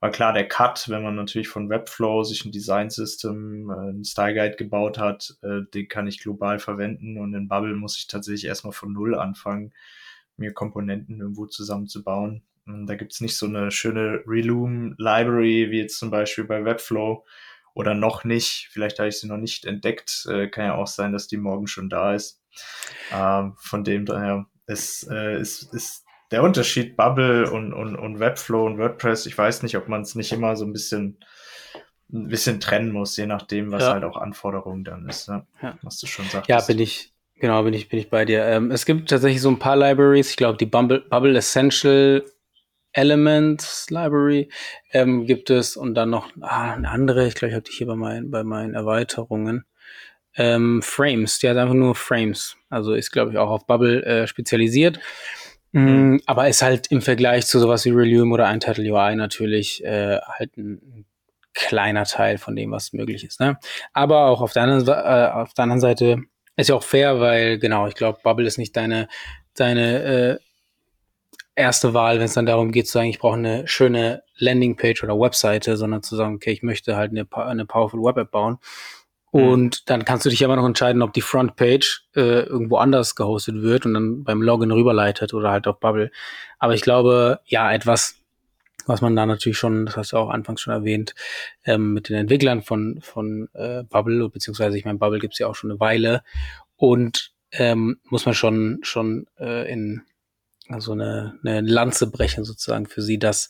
Aber klar, der Cut, wenn man natürlich von Webflow sich ein Design System, äh, ein Style Guide gebaut hat, äh, den kann ich global verwenden und in Bubble muss ich tatsächlich erstmal von Null anfangen mir Komponenten irgendwo zusammenzubauen. Da gibt's nicht so eine schöne Reloom-Library wie jetzt zum Beispiel bei Webflow oder noch nicht. Vielleicht habe ich sie noch nicht entdeckt. Äh, kann ja auch sein, dass die morgen schon da ist. Ähm, von dem daher ist, äh, ist, ist der Unterschied Bubble und, und, und Webflow und WordPress. Ich weiß nicht, ob man es nicht immer so ein bisschen ein bisschen trennen muss, je nachdem, was ja. halt auch Anforderungen dann ist, ne? ja. was du schon sagst. Ja, bin ich, Genau, bin ich, bin ich bei dir. Ähm, es gibt tatsächlich so ein paar Libraries. Ich glaube, die Bumble, Bubble Essential Elements Library ähm, gibt es und dann noch ah, eine andere. Ich glaube, ich habe die hier bei meinen, bei meinen Erweiterungen. Ähm, Frames, die hat einfach nur Frames. Also ist, glaube ich, auch auf Bubble äh, spezialisiert. Mm, mhm. Aber ist halt im Vergleich zu sowas wie Relume oder Untitled UI natürlich äh, halt ein kleiner Teil von dem, was möglich ist. Ne? Aber auch auf der anderen, äh, auf der anderen Seite ist ja auch fair, weil genau, ich glaube, Bubble ist nicht deine, deine äh, erste Wahl, wenn es dann darum geht zu sagen, ich brauche eine schöne Landingpage oder Webseite, sondern zu sagen, okay, ich möchte halt eine, eine powerful Web-App bauen. Mhm. Und dann kannst du dich aber noch entscheiden, ob die Frontpage äh, irgendwo anders gehostet wird und dann beim Login rüberleitet oder halt auf Bubble. Aber ich glaube, ja, etwas, was man da natürlich schon, das hast du auch anfangs schon erwähnt, ähm, mit den Entwicklern von, von äh, Bubble, beziehungsweise ich meine, Bubble gibt's ja auch schon eine Weile und ähm, muss man schon, schon äh, in also eine, eine Lanze brechen sozusagen für sie, dass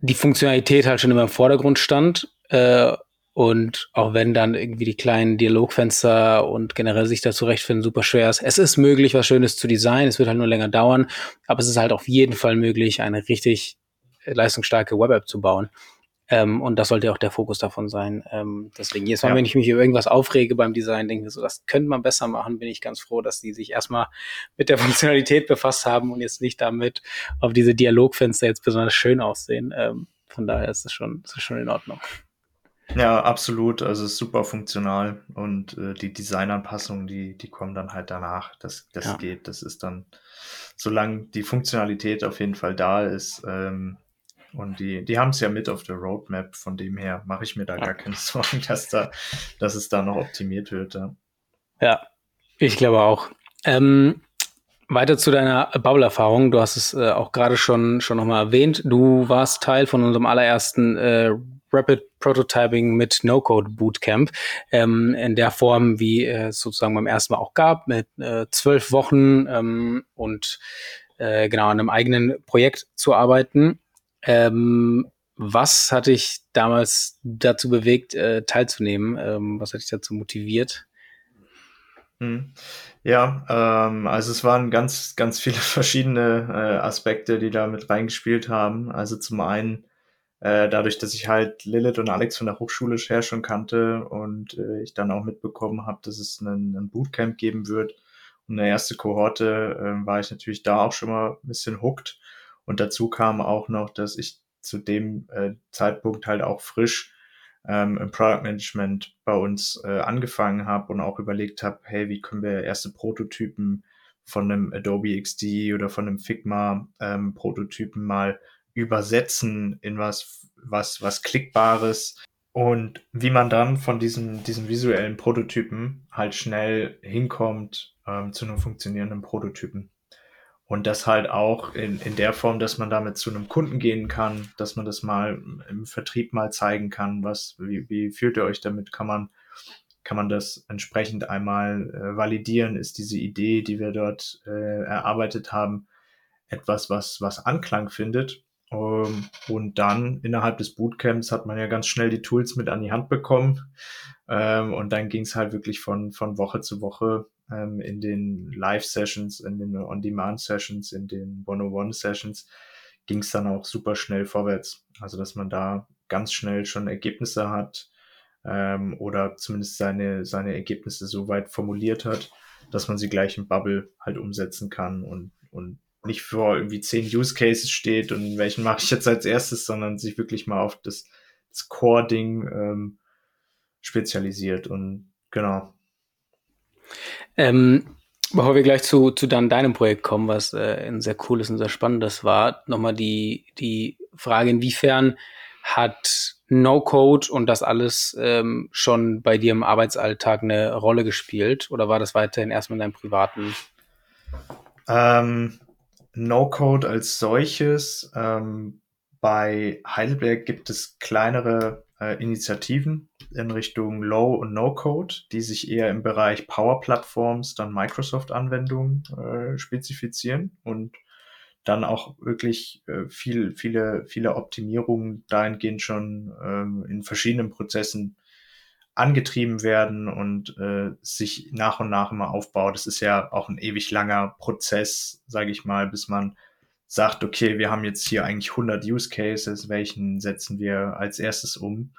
die Funktionalität halt schon immer im Vordergrund stand. Äh, und auch wenn dann irgendwie die kleinen Dialogfenster und generell sich da zurechtfinden super schwer ist. Es ist möglich, was Schönes zu designen. Es wird halt nur länger dauern. Aber es ist halt auf jeden Fall möglich, eine richtig leistungsstarke Web-App zu bauen. Ähm, und das sollte auch der Fokus davon sein. Ähm, deswegen jedes Mal, ja. wenn ich mich über irgendwas aufrege beim Design, denke ich so, das könnte man besser machen, bin ich ganz froh, dass die sich erstmal mit der Funktionalität befasst haben und jetzt nicht damit, ob diese Dialogfenster jetzt besonders schön aussehen. Ähm, von daher ist es schon, ist schon in Ordnung. Ja, absolut. Also es ist super funktional und äh, die Designanpassungen, die, die kommen dann halt danach. Das, das ja. geht. Das ist dann, solange die Funktionalität auf jeden Fall da ist, ähm, und die, die haben es ja mit auf der Roadmap, von dem her mache ich mir da gar keine Sorgen, dass, da, dass es da noch optimiert wird. Ja, ja ich glaube auch. Ähm, weiter zu deiner Bubble-Erfahrung. Du hast es äh, auch gerade schon, schon nochmal erwähnt. Du warst Teil von unserem allerersten äh, Rapid Prototyping mit No-Code Bootcamp ähm, in der Form, wie äh, es sozusagen beim ersten Mal auch gab, mit äh, zwölf Wochen ähm, und äh, genau an einem eigenen Projekt zu arbeiten. Ähm, was hat dich damals dazu bewegt, äh, teilzunehmen? Ähm, was hat dich dazu motiviert? Hm. Ja, ähm, also es waren ganz, ganz viele verschiedene äh, Aspekte, die da mit reingespielt haben. Also zum einen äh, dadurch, dass ich halt Lilith und Alex von der Hochschule her schon kannte und äh, ich dann auch mitbekommen habe, dass es einen, einen Bootcamp geben wird. Und eine erste Kohorte äh, war ich natürlich da auch schon mal ein bisschen hooked. Und dazu kam auch noch, dass ich zu dem äh, Zeitpunkt halt auch frisch ähm, im Product Management bei uns äh, angefangen habe und auch überlegt habe, hey, wie können wir erste Prototypen von einem Adobe XD oder von einem Figma ähm, Prototypen mal übersetzen in was, was, was Klickbares und wie man dann von diesen, diesen visuellen Prototypen halt schnell hinkommt ähm, zu einem funktionierenden Prototypen. Und das halt auch in, in der Form, dass man damit zu einem Kunden gehen kann, dass man das mal im Vertrieb mal zeigen kann, was, wie, wie fühlt ihr euch damit? Kann man, kann man das entsprechend einmal äh, validieren? Ist diese Idee, die wir dort äh, erarbeitet haben, etwas, was, was Anklang findet? Ähm, und dann innerhalb des Bootcamps hat man ja ganz schnell die Tools mit an die Hand bekommen. Ähm, und dann ging es halt wirklich von, von Woche zu Woche ähm, in den Live-Sessions, in den On-Demand-Sessions, in den One-on-One-Sessions ging es dann auch super schnell vorwärts. Also dass man da ganz schnell schon Ergebnisse hat ähm, oder zumindest seine, seine Ergebnisse so weit formuliert hat, dass man sie gleich im Bubble halt umsetzen kann und, und nicht vor irgendwie zehn Use Cases steht und welchen mache ich jetzt als erstes, sondern sich wirklich mal auf das, das Core-Ding ähm, spezialisiert und genau. Ähm, bevor wir gleich zu, zu dann deinem Projekt kommen, was äh, ein sehr cooles und sehr spannendes war, nochmal die, die Frage, inwiefern hat No-Code und das alles ähm, schon bei dir im Arbeitsalltag eine Rolle gespielt oder war das weiterhin erstmal in deinem privaten? Ähm, No-Code als solches. Ähm, bei Heidelberg gibt es kleinere äh, Initiativen in Richtung Low- und No-Code, die sich eher im Bereich Power-Plattforms, dann Microsoft-Anwendungen äh, spezifizieren und dann auch wirklich äh, viel, viele, viele Optimierungen dahingehend schon ähm, in verschiedenen Prozessen angetrieben werden und äh, sich nach und nach immer aufbaut. Das ist ja auch ein ewig langer Prozess, sage ich mal, bis man sagt, okay, wir haben jetzt hier eigentlich 100 Use Cases, welchen setzen wir als erstes um?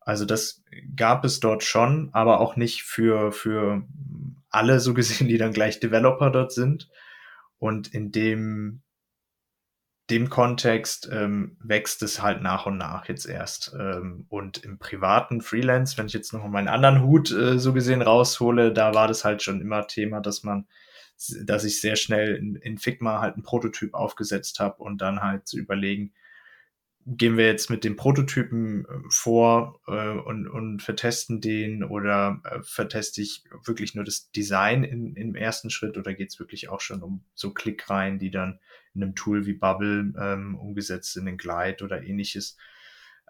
Also das gab es dort schon, aber auch nicht für, für alle so gesehen, die dann gleich Developer dort sind. Und in dem dem Kontext ähm, wächst es halt nach und nach jetzt erst. Ähm, und im privaten Freelance, wenn ich jetzt noch meinen anderen Hut äh, so gesehen raushole, da war das halt schon immer Thema, dass man dass ich sehr schnell in, in Figma halt einen Prototyp aufgesetzt habe und dann halt zu überlegen, gehen wir jetzt mit dem Prototypen äh, vor äh, und, und vertesten den oder äh, verteste ich wirklich nur das Design in, im ersten Schritt oder geht es wirklich auch schon um so Klickreihen, die dann in einem Tool wie Bubble ähm, umgesetzt sind, in Glide oder ähnliches.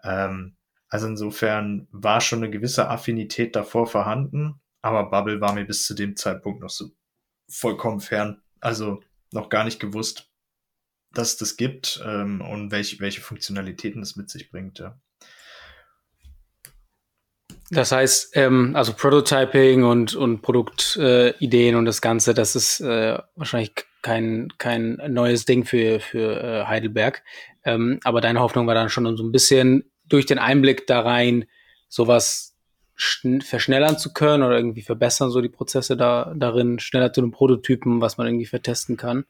Ähm, also insofern war schon eine gewisse Affinität davor vorhanden, aber Bubble war mir bis zu dem Zeitpunkt noch so vollkommen fern. Also noch gar nicht gewusst, dass das gibt ähm, und welche, welche Funktionalitäten es mit sich bringt. Ja. Das heißt, ähm, also Prototyping und, und Produktideen äh, und das Ganze, das ist äh, wahrscheinlich kein, kein neues Ding für, für äh, Heidelberg. Ähm, aber deine Hoffnung war dann schon so ein bisschen durch den Einblick da rein, sowas verschnellern zu können oder irgendwie verbessern, so die Prozesse da darin, schneller zu einem Prototypen, was man irgendwie vertesten kann.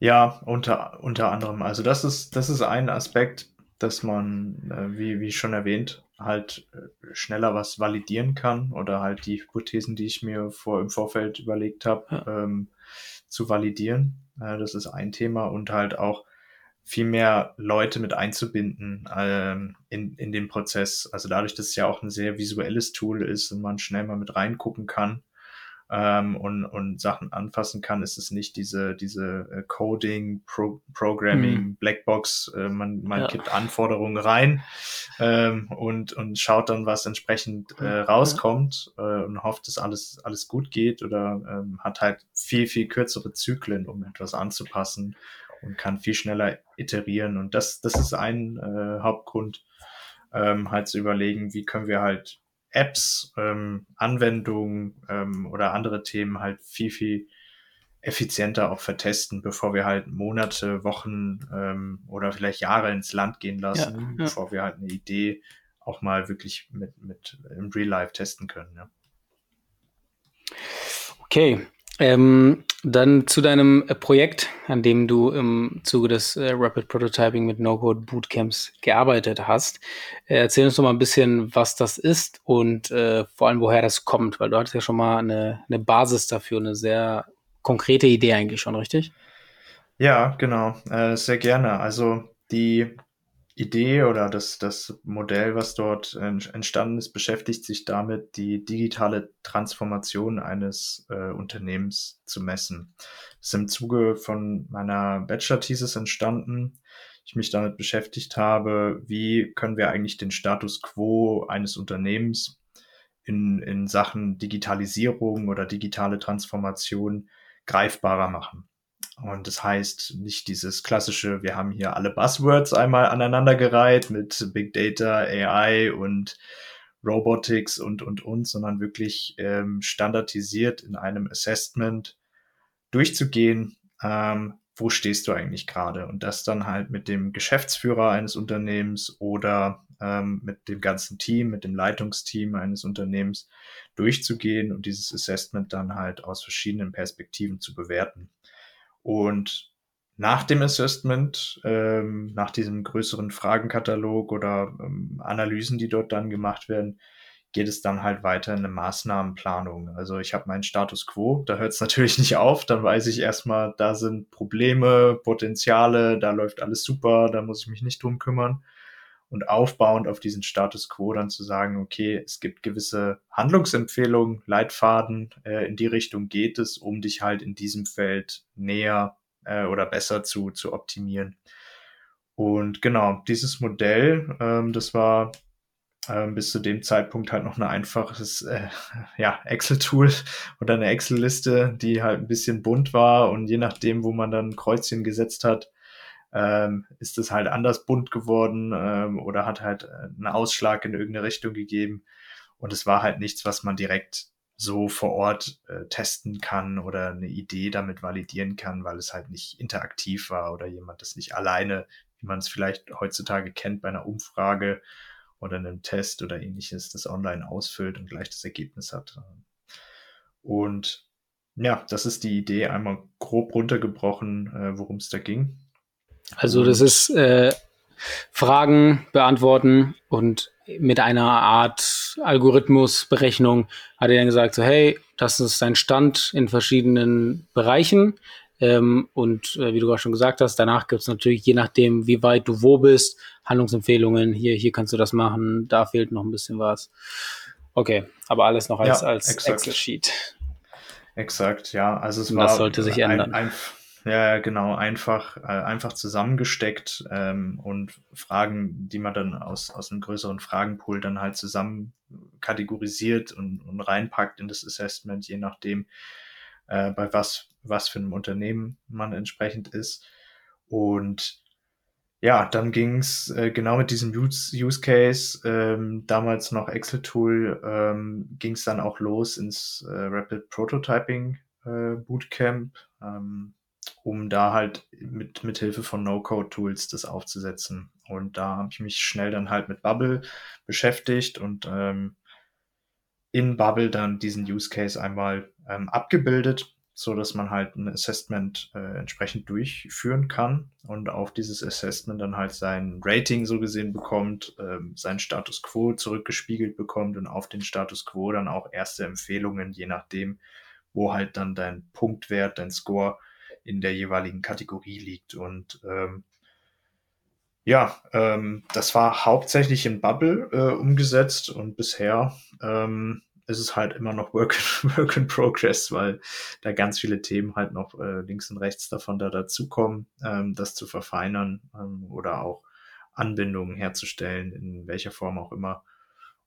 Ja, unter, unter anderem. Also das ist, das ist ein Aspekt, dass man, äh, wie, wie schon erwähnt, halt äh, schneller was validieren kann oder halt die Hypothesen, die ich mir vor, im Vorfeld überlegt habe, ja. ähm, zu validieren. Äh, das ist ein Thema und halt auch viel mehr Leute mit einzubinden ähm, in, in den Prozess. Also dadurch, dass es ja auch ein sehr visuelles Tool ist und man schnell mal mit reingucken kann, ähm, und, und Sachen anfassen kann, ist es nicht diese, diese äh, Coding, Pro Programming, mhm. Blackbox, äh, man, man ja. gibt Anforderungen rein ähm, und, und schaut dann, was entsprechend äh, rauskommt äh, und hofft, dass alles, alles gut geht oder ähm, hat halt viel, viel kürzere Zyklen, um etwas anzupassen und kann viel schneller iterieren. Und das, das ist ein äh, Hauptgrund, ähm, halt zu überlegen, wie können wir halt Apps, ähm, Anwendungen ähm, oder andere Themen halt viel, viel effizienter auch vertesten, bevor wir halt Monate, Wochen ähm, oder vielleicht Jahre ins Land gehen lassen, ja, ja. bevor wir halt eine Idee auch mal wirklich mit, mit im Real Life testen können. Ja. Okay, ähm, dann zu deinem äh, Projekt, an dem du im Zuge des äh, Rapid Prototyping mit No-Code Bootcamps gearbeitet hast. Äh, erzähl uns doch mal ein bisschen, was das ist und äh, vor allem, woher das kommt, weil du hattest ja schon mal eine, eine Basis dafür, eine sehr konkrete Idee eigentlich schon, richtig? Ja, genau, äh, sehr gerne. Also die Idee oder das, das Modell, was dort entstanden ist, beschäftigt sich damit, die digitale Transformation eines äh, Unternehmens zu messen. Das ist im Zuge von meiner Bachelor-Thesis entstanden. Ich mich damit beschäftigt habe, wie können wir eigentlich den Status quo eines Unternehmens in, in Sachen Digitalisierung oder digitale Transformation greifbarer machen. Und das heißt nicht dieses klassische, wir haben hier alle Buzzwords einmal aneinandergereiht mit Big Data, AI und Robotics und, und, und, sondern wirklich ähm, standardisiert in einem Assessment durchzugehen, ähm, wo stehst du eigentlich gerade? Und das dann halt mit dem Geschäftsführer eines Unternehmens oder ähm, mit dem ganzen Team, mit dem Leitungsteam eines Unternehmens durchzugehen und dieses Assessment dann halt aus verschiedenen Perspektiven zu bewerten. Und nach dem Assessment, ähm, nach diesem größeren Fragenkatalog oder ähm, Analysen, die dort dann gemacht werden, geht es dann halt weiter in eine Maßnahmenplanung. Also ich habe meinen Status quo, da hört es natürlich nicht auf, dann weiß ich erstmal, da sind Probleme, Potenziale, da läuft alles super, da muss ich mich nicht drum kümmern. Und aufbauend auf diesen Status quo dann zu sagen, okay, es gibt gewisse Handlungsempfehlungen, Leitfaden, äh, in die Richtung geht es, um dich halt in diesem Feld näher äh, oder besser zu, zu optimieren. Und genau, dieses Modell, ähm, das war ähm, bis zu dem Zeitpunkt halt noch ein einfaches äh, ja, Excel-Tool oder eine Excel-Liste, die halt ein bisschen bunt war und je nachdem, wo man dann Kreuzchen gesetzt hat, ähm, ist es halt anders bunt geworden ähm, oder hat halt äh, einen Ausschlag in irgendeine Richtung gegeben. Und es war halt nichts, was man direkt so vor Ort äh, testen kann oder eine Idee damit validieren kann, weil es halt nicht interaktiv war oder jemand das nicht alleine, wie man es vielleicht heutzutage kennt bei einer Umfrage oder einem Test oder ähnliches, das online ausfüllt und gleich das Ergebnis hat. Und ja, das ist die Idee einmal grob runtergebrochen, äh, worum es da ging. Also das ist äh, Fragen beantworten und mit einer Art Algorithmusberechnung hat er dann gesagt, so hey, das ist sein Stand in verschiedenen Bereichen. Ähm, und äh, wie du gerade schon gesagt hast, danach gibt es natürlich, je nachdem, wie weit du wo bist, Handlungsempfehlungen. Hier, hier kannst du das machen, da fehlt noch ein bisschen was. Okay, aber alles noch als, ja, als Excel-Sheet. Exakt, ja. Also es und war das sollte sich ein, ändern. Ein, ja, genau, einfach, äh, einfach zusammengesteckt ähm, und Fragen, die man dann aus, aus einem größeren Fragenpool dann halt zusammen kategorisiert und, und reinpackt in das Assessment, je nachdem, äh, bei was, was für einem Unternehmen man entsprechend ist. Und ja, dann ging's äh, genau mit diesem Use, Use Case, ähm, damals noch Excel-Tool, ähm, ging dann auch los ins äh, Rapid Prototyping äh, Bootcamp, ähm, um da halt mit, mit Hilfe von No-Code-Tools das aufzusetzen. Und da habe ich mich schnell dann halt mit Bubble beschäftigt und ähm, in Bubble dann diesen Use Case einmal ähm, abgebildet so dass man halt ein Assessment äh, entsprechend durchführen kann und auf dieses Assessment dann halt sein Rating so gesehen bekommt, ähm, seinen Status Quo zurückgespiegelt bekommt und auf den Status Quo dann auch erste Empfehlungen, je nachdem, wo halt dann dein Punktwert, dein Score in der jeweiligen Kategorie liegt. Und ähm, ja, ähm, das war hauptsächlich in Bubble äh, umgesetzt und bisher ähm, ist es halt immer noch Work, Work in Progress, weil da ganz viele Themen halt noch äh, links und rechts davon da dazukommen, ähm, das zu verfeinern ähm, oder auch Anbindungen herzustellen, in welcher Form auch immer.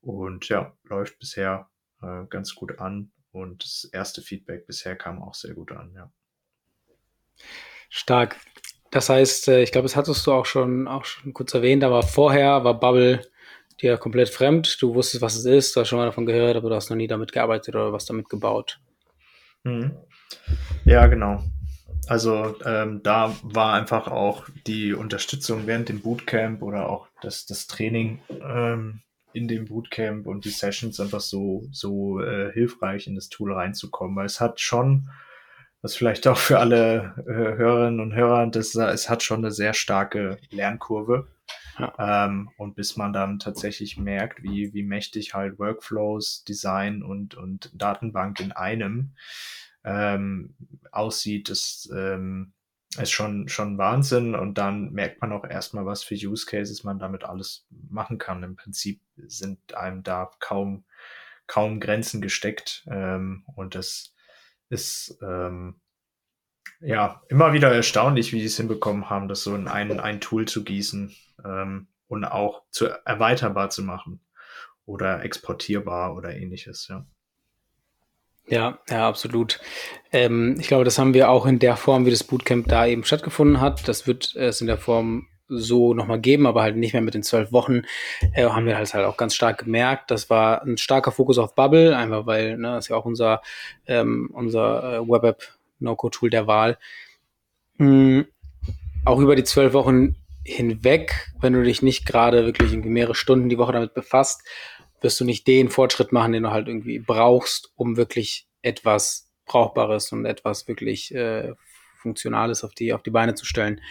Und ja, läuft bisher äh, ganz gut an und das erste Feedback bisher kam auch sehr gut an, ja. Stark. Das heißt, äh, ich glaube, das hattest du auch schon, auch schon kurz erwähnt, aber vorher war Bubble dir komplett fremd. Du wusstest, was es ist, du hast schon mal davon gehört, aber du hast noch nie damit gearbeitet oder was damit gebaut. Mhm. Ja, genau. Also ähm, da war einfach auch die Unterstützung während dem Bootcamp oder auch das, das Training ähm, in dem Bootcamp und die Sessions einfach so, so äh, hilfreich in das Tool reinzukommen, weil es hat schon, was vielleicht auch für alle äh, Hörerinnen und Hörer, das, es hat schon eine sehr starke Lernkurve. Ja. Ähm, und bis man dann tatsächlich merkt, wie, wie mächtig halt Workflows, Design und, und Datenbank in einem ähm, aussieht, ist, ähm, ist schon, schon Wahnsinn. Und dann merkt man auch erstmal, was für Use Cases man damit alles machen kann. Im Prinzip sind einem da kaum, kaum Grenzen gesteckt. Ähm, und das ist, ähm, ja, immer wieder erstaunlich, wie sie es hinbekommen haben, das so in ein, ein Tool zu gießen ähm, und auch zu erweiterbar zu machen oder exportierbar oder ähnliches, ja. Ja, ja, absolut. Ähm, ich glaube, das haben wir auch in der Form, wie das Bootcamp da eben stattgefunden hat. Das wird es in der Form so nochmal geben, aber halt nicht mehr mit den zwölf Wochen, äh, haben wir halt, halt auch ganz stark gemerkt. Das war ein starker Fokus auf Bubble, einfach weil ne, das ist ja auch unser, ähm, unser äh, Web-App No-Code-Tool der Wahl. Mhm. Auch über die zwölf Wochen hinweg, wenn du dich nicht gerade wirklich irgendwie mehrere Stunden die Woche damit befasst, wirst du nicht den Fortschritt machen, den du halt irgendwie brauchst, um wirklich etwas Brauchbares und etwas wirklich äh, Funktionales auf die, auf die Beine zu stellen.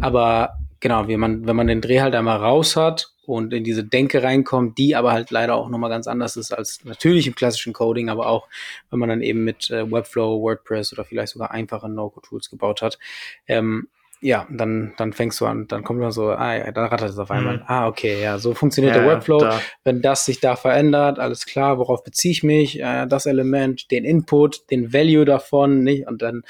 Aber genau, wie man, wenn man den Dreh halt einmal raus hat und in diese Denke reinkommt, die aber halt leider auch nochmal ganz anders ist als natürlich im klassischen Coding, aber auch wenn man dann eben mit äh, Webflow, WordPress oder vielleicht sogar einfache No-Code-Tools gebaut hat, ähm, ja, dann, dann fängst du an, dann kommt man so, ah ja, dann rattert es auf einmal. Mhm. Ah, okay, ja, so funktioniert ja, der Workflow. Da. Wenn das sich da verändert, alles klar, worauf beziehe ich mich? Äh, das Element, den Input, den Value davon, nicht? Und dann,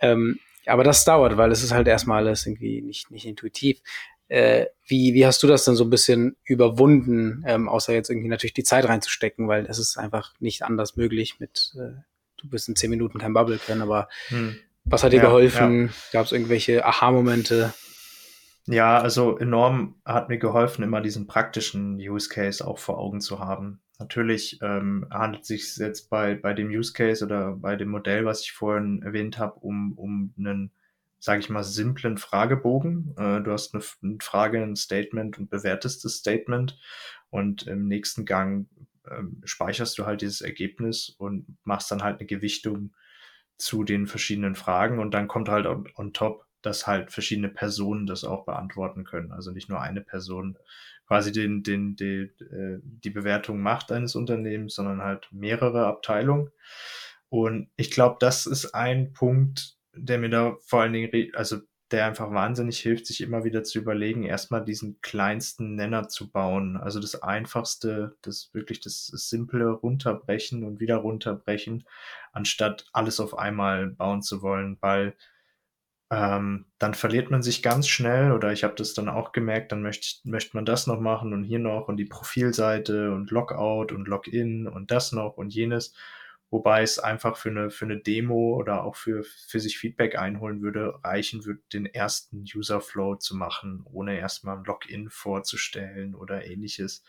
ähm, aber das dauert, weil es ist halt erstmal alles irgendwie nicht, nicht intuitiv. Äh, wie, wie hast du das denn so ein bisschen überwunden, ähm, außer jetzt irgendwie natürlich die Zeit reinzustecken, weil es ist einfach nicht anders möglich mit, äh, du bist in zehn Minuten kein Bubble können, aber hm. Was hat dir ja, geholfen? Ja. Gab es irgendwelche Aha-Momente? Ja, also enorm hat mir geholfen, immer diesen praktischen Use Case auch vor Augen zu haben. Natürlich ähm, handelt es sich jetzt bei, bei dem Use Case oder bei dem Modell, was ich vorhin erwähnt habe, um, um einen, sage ich mal, simplen Fragebogen. Äh, du hast eine, eine, Frage, ein Statement und bewertest das Statement und im nächsten Gang äh, speicherst du halt dieses Ergebnis und machst dann halt eine Gewichtung zu den verschiedenen Fragen und dann kommt halt on, on top, dass halt verschiedene Personen das auch beantworten können. Also nicht nur eine Person quasi den, den, die, äh, die Bewertung macht eines Unternehmens, sondern halt mehrere Abteilungen. Und ich glaube, das ist ein Punkt, der mir da vor allen Dingen, also der einfach wahnsinnig hilft, sich immer wieder zu überlegen, erstmal diesen kleinsten Nenner zu bauen. Also das einfachste, das wirklich das simple runterbrechen und wieder runterbrechen, anstatt alles auf einmal bauen zu wollen, weil ähm, dann verliert man sich ganz schnell oder ich habe das dann auch gemerkt, dann möchte, möchte man das noch machen und hier noch und die Profilseite und Logout und Login und das noch und jenes. Wobei es einfach für eine, für eine Demo oder auch für, für sich Feedback einholen würde, reichen würde, den ersten User Flow zu machen, ohne erstmal ein Login vorzustellen oder ähnliches.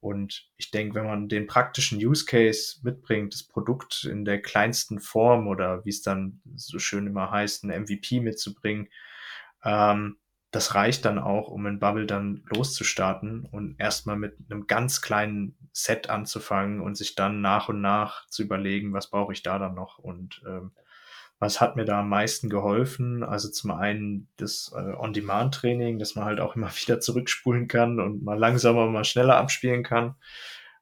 Und ich denke, wenn man den praktischen Use Case mitbringt, das Produkt in der kleinsten Form oder wie es dann so schön immer heißt, ein MVP mitzubringen, ähm, das reicht dann auch, um in Bubble dann loszustarten und erstmal mit einem ganz kleinen Set anzufangen und sich dann nach und nach zu überlegen, was brauche ich da dann noch und ähm, was hat mir da am meisten geholfen? Also zum einen das äh, On-Demand-Training, dass man halt auch immer wieder zurückspulen kann und mal langsamer, mal schneller abspielen kann,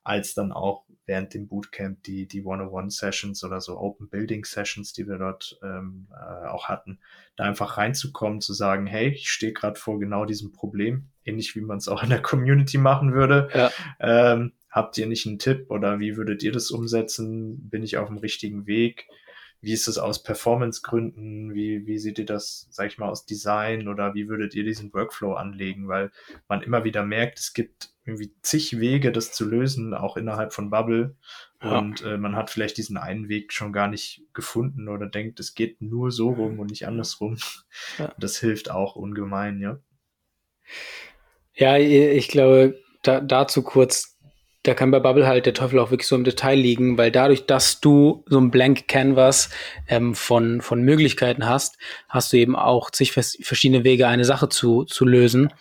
als dann auch während dem Bootcamp die, die One-on-One-Sessions oder so Open Building Sessions, die wir dort ähm, äh, auch hatten, da einfach reinzukommen, zu sagen, hey, ich stehe gerade vor genau diesem Problem, ähnlich wie man es auch in der Community machen würde. Ja. Ähm, habt ihr nicht einen Tipp oder wie würdet ihr das umsetzen? Bin ich auf dem richtigen Weg? Wie ist es aus Performance-Gründen? Wie, wie seht ihr das, sag ich mal, aus Design oder wie würdet ihr diesen Workflow anlegen? Weil man immer wieder merkt, es gibt irgendwie zig Wege, das zu lösen, auch innerhalb von Bubble. Ja. Und äh, man hat vielleicht diesen einen Weg schon gar nicht gefunden oder denkt, es geht nur so rum und nicht andersrum. Ja. Das hilft auch ungemein, ja. Ja, ich glaube, da, dazu kurz, da kann bei Bubble halt der Teufel auch wirklich so im Detail liegen, weil dadurch, dass du so ein Blank Canvas ähm, von, von Möglichkeiten hast, hast du eben auch zig verschiedene Wege, eine Sache zu, zu lösen.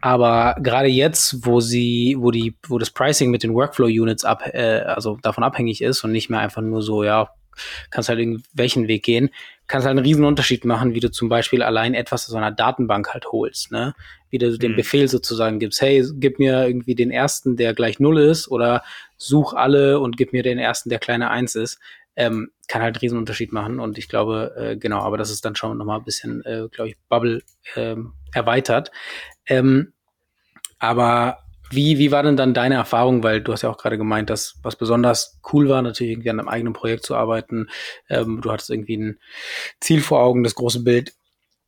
Aber gerade jetzt, wo sie, wo die, wo das Pricing mit den Workflow-Units ab, äh, also davon abhängig ist und nicht mehr einfach nur so, ja, kannst halt irgendwelchen Weg gehen, kannst halt einen riesen Unterschied machen, wie du zum Beispiel allein etwas aus einer Datenbank halt holst, ne? Wie du den mhm. Befehl sozusagen gibst, hey, gib mir irgendwie den ersten, der gleich null ist, oder such alle und gib mir den ersten, der kleine eins ist. Ähm, kann halt einen riesen Unterschied machen und ich glaube, äh, genau, aber das ist dann schon nochmal ein bisschen, äh, glaube ich, Bubble ähm, erweitert. Ähm, aber wie, wie war denn dann deine Erfahrung? Weil du hast ja auch gerade gemeint, dass was besonders cool war, natürlich irgendwie an einem eigenen Projekt zu arbeiten. Ähm, du hattest irgendwie ein Ziel vor Augen, das große Bild.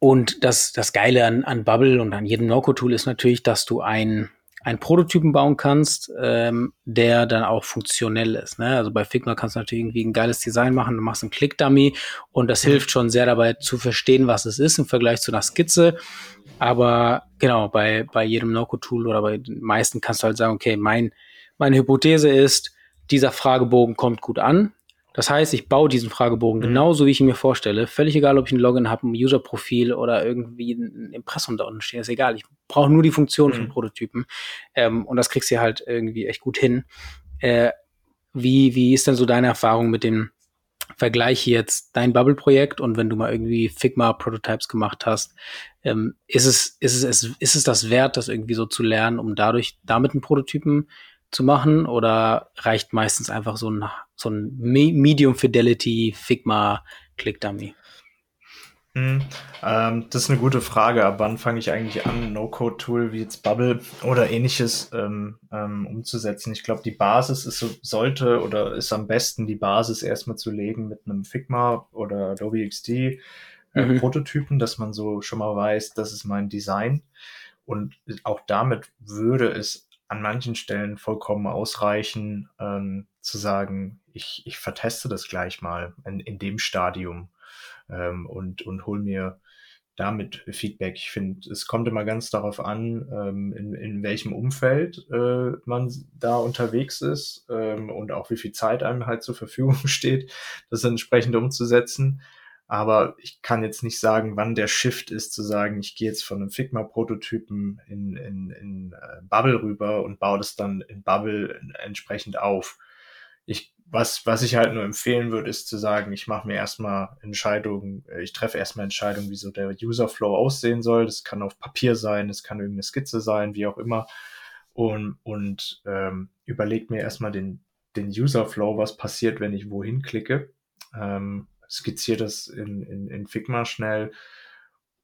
Und das, das Geile an, an Bubble und an jedem No-Code-Tool ist natürlich, dass du ein, einen Prototypen bauen kannst, ähm, der dann auch funktionell ist. Ne? Also bei Figma kannst du natürlich irgendwie ein geiles Design machen, du machst einen Click-Dummy und das hilft schon sehr dabei zu verstehen, was es ist im Vergleich zu einer Skizze. Aber genau, bei, bei jedem No-Code-Tool oder bei den meisten kannst du halt sagen, okay, mein, meine Hypothese ist, dieser Fragebogen kommt gut an. Das heißt, ich baue diesen Fragebogen mhm. genauso, wie ich ihn mir vorstelle. Völlig egal, ob ich ein Login habe, ein User-Profil oder irgendwie ein Impressum da unten steht. Ist egal. Ich brauche nur die Funktion mhm. von Prototypen. Ähm, und das kriegst du halt irgendwie echt gut hin. Äh, wie, wie ist denn so deine Erfahrung mit dem Vergleich jetzt dein Bubble-Projekt und wenn du mal irgendwie Figma-Prototypes gemacht hast, ähm, ist, es, ist, es, ist es das wert, das irgendwie so zu lernen, um dadurch damit einen Prototypen zu machen? Oder reicht meistens einfach so ein, so ein Medium Fidelity Figma Click Dummy? Hm, ähm, das ist eine gute Frage. Ab wann fange ich eigentlich an, No-Code-Tool wie jetzt Bubble oder ähnliches ähm, ähm, umzusetzen? Ich glaube, die Basis ist so, sollte oder ist am besten die Basis erstmal zu legen mit einem Figma oder Adobe XD äh, mhm. Prototypen, dass man so schon mal weiß, das ist mein Design. Und auch damit würde es an manchen Stellen vollkommen ausreichen, ähm, zu sagen, ich, ich verteste das gleich mal in, in dem Stadium ähm, und, und hol mir damit Feedback. Ich finde, es kommt immer ganz darauf an, ähm, in, in welchem Umfeld äh, man da unterwegs ist ähm, und auch wie viel Zeit einem halt zur Verfügung steht, das entsprechend umzusetzen. Aber ich kann jetzt nicht sagen, wann der Shift ist, zu sagen, ich gehe jetzt von einem Figma-Prototypen in, in, in äh, Bubble rüber und baue das dann in Bubble entsprechend auf. Ich was, was ich halt nur empfehlen würde, ist zu sagen, ich mache mir erstmal Entscheidungen, äh, ich treffe erstmal Entscheidungen, wie so der User-Flow aussehen soll. Das kann auf Papier sein, das kann irgendeine Skizze sein, wie auch immer. Und, und ähm, überlege mir erstmal den, den User-Flow, was passiert, wenn ich wohin klicke. ähm, skizziere das in, in, in Figma schnell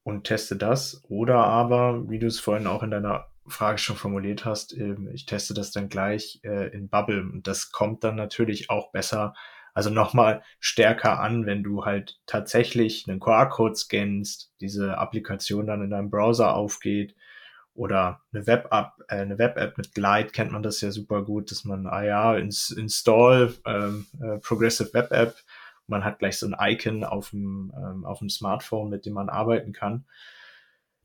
und teste das. Oder aber, wie du es vorhin auch in deiner Frage schon formuliert hast, ähm, ich teste das dann gleich äh, in Bubble. Und das kommt dann natürlich auch besser, also nochmal stärker an, wenn du halt tatsächlich einen QR-Code scannst, diese Applikation dann in deinem Browser aufgeht oder eine Web-App, äh, eine Web-App mit Glide kennt man das ja super gut, dass man, ah ja, ins, install ähm, äh, Progressive Web App, man hat gleich so ein Icon auf dem, ähm, auf dem Smartphone, mit dem man arbeiten kann.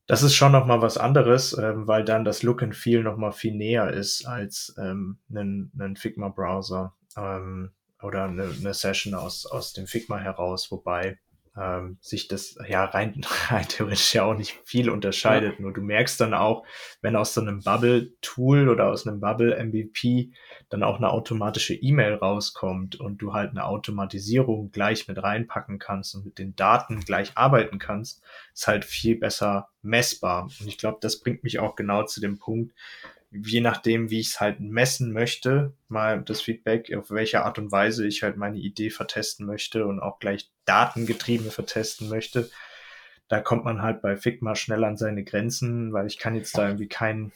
Das ist schon nochmal was anderes, ähm, weil dann das Look and Feel nochmal viel näher ist als ähm, ein, ein Figma-Browser ähm, oder eine, eine Session aus, aus dem Figma heraus, wobei ähm, sich das ja rein, rein theoretisch ja auch nicht viel unterscheidet. Ja. Nur du merkst dann auch, wenn aus so einem Bubble-Tool oder aus einem Bubble-MVP dann auch eine automatische E-Mail rauskommt und du halt eine Automatisierung gleich mit reinpacken kannst und mit den Daten gleich arbeiten kannst, ist halt viel besser messbar. Und ich glaube, das bringt mich auch genau zu dem Punkt, je nachdem, wie ich es halt messen möchte, mal das Feedback, auf welche Art und Weise ich halt meine Idee vertesten möchte und auch gleich datengetrieben vertesten möchte, da kommt man halt bei Figma schnell an seine Grenzen, weil ich kann jetzt da irgendwie kein,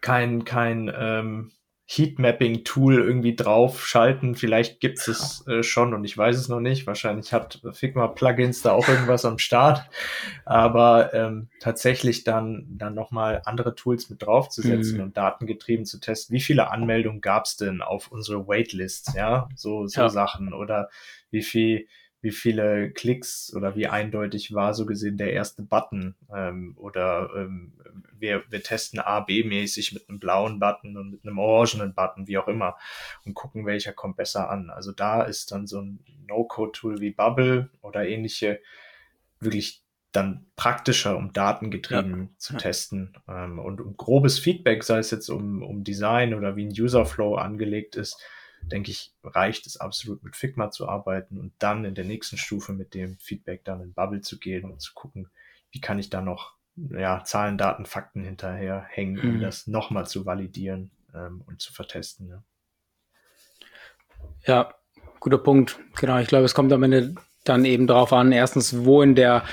kein, kein ähm, Heatmapping-Tool irgendwie draufschalten. Vielleicht gibt es äh, schon und ich weiß es noch nicht. Wahrscheinlich hat Figma-Plugins da auch irgendwas am Start. Aber ähm, tatsächlich dann, dann nochmal andere Tools mit draufzusetzen mhm. und datengetrieben zu testen. Wie viele Anmeldungen gab es denn auf unsere Waitlist? Ja, so, so ja. Sachen. Oder wie viel wie viele Klicks oder wie eindeutig war so gesehen der erste Button ähm, oder ähm, wir, wir testen A, B-mäßig mit einem blauen Button und mit einem orangenen Button, wie auch immer und gucken, welcher kommt besser an. Also da ist dann so ein No-Code-Tool wie Bubble oder ähnliche wirklich dann praktischer, um datengetrieben ja. zu ja. testen ähm, und um grobes Feedback, sei es jetzt um, um Design oder wie ein User-Flow angelegt ist, denke ich, reicht es absolut mit Figma zu arbeiten und dann in der nächsten Stufe mit dem Feedback dann in Bubble zu gehen und zu gucken, wie kann ich da noch ja, Zahlen, Daten, Fakten hinterher hängen, um mhm. das nochmal zu validieren ähm, und zu vertesten. Ja. ja, guter Punkt. Genau, ich glaube, es kommt am Ende dann eben darauf an, erstens, wo in der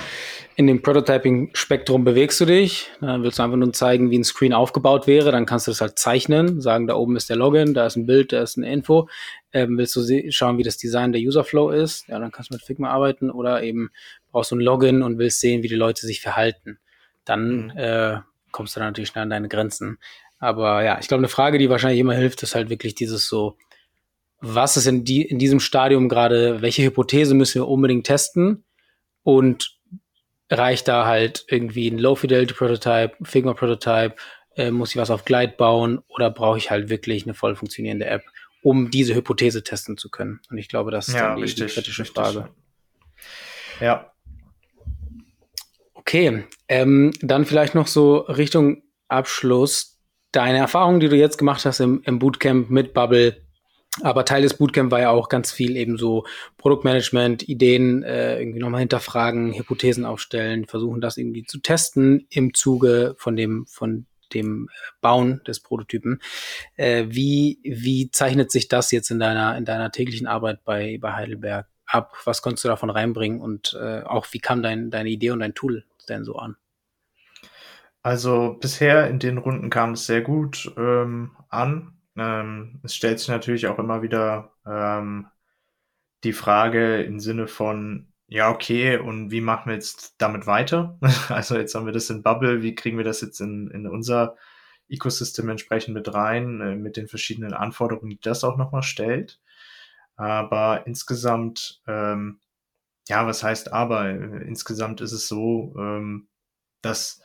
in dem Prototyping-Spektrum bewegst du dich. Dann willst du einfach nur zeigen, wie ein Screen aufgebaut wäre. Dann kannst du das halt zeichnen, sagen, da oben ist der Login, da ist ein Bild, da ist eine Info. Ähm, willst du schauen, wie das Design der User-Flow ist? Ja, dann kannst du mit Figma arbeiten. Oder eben brauchst du ein Login und willst sehen, wie die Leute sich verhalten. Dann mhm. äh, kommst du dann natürlich schnell an deine Grenzen. Aber ja, ich glaube, eine Frage, die wahrscheinlich immer hilft, ist halt wirklich dieses so, was ist in, die, in diesem Stadium gerade, welche Hypothese müssen wir unbedingt testen? Und reicht da halt irgendwie ein Low-Fidelity-Prototype, Figma-Prototype, äh, muss ich was auf Glide bauen oder brauche ich halt wirklich eine voll funktionierende App, um diese Hypothese testen zu können? Und ich glaube, das ist ja, die, richtig, die kritische richtig. Frage. Ja. Okay, ähm, dann vielleicht noch so Richtung Abschluss. Deine Erfahrung, die du jetzt gemacht hast im, im Bootcamp mit Bubble, aber Teil des Bootcamp war ja auch ganz viel eben so Produktmanagement, Ideen äh, irgendwie nochmal hinterfragen, Hypothesen aufstellen, versuchen das irgendwie zu testen im Zuge von dem, von dem äh, Bauen des Prototypen. Äh, wie, wie zeichnet sich das jetzt in deiner, in deiner täglichen Arbeit bei, bei Heidelberg ab? Was konntest du davon reinbringen und äh, auch wie kam dein, deine Idee und dein Tool denn so an? Also bisher in den Runden kam es sehr gut ähm, an. Ähm, es stellt sich natürlich auch immer wieder ähm, die Frage im Sinne von, ja, okay, und wie machen wir jetzt damit weiter? also jetzt haben wir das in Bubble, wie kriegen wir das jetzt in, in unser Ecosystem entsprechend mit rein, äh, mit den verschiedenen Anforderungen, die das auch nochmal stellt. Aber insgesamt, ähm, ja, was heißt aber? Insgesamt ist es so, ähm, dass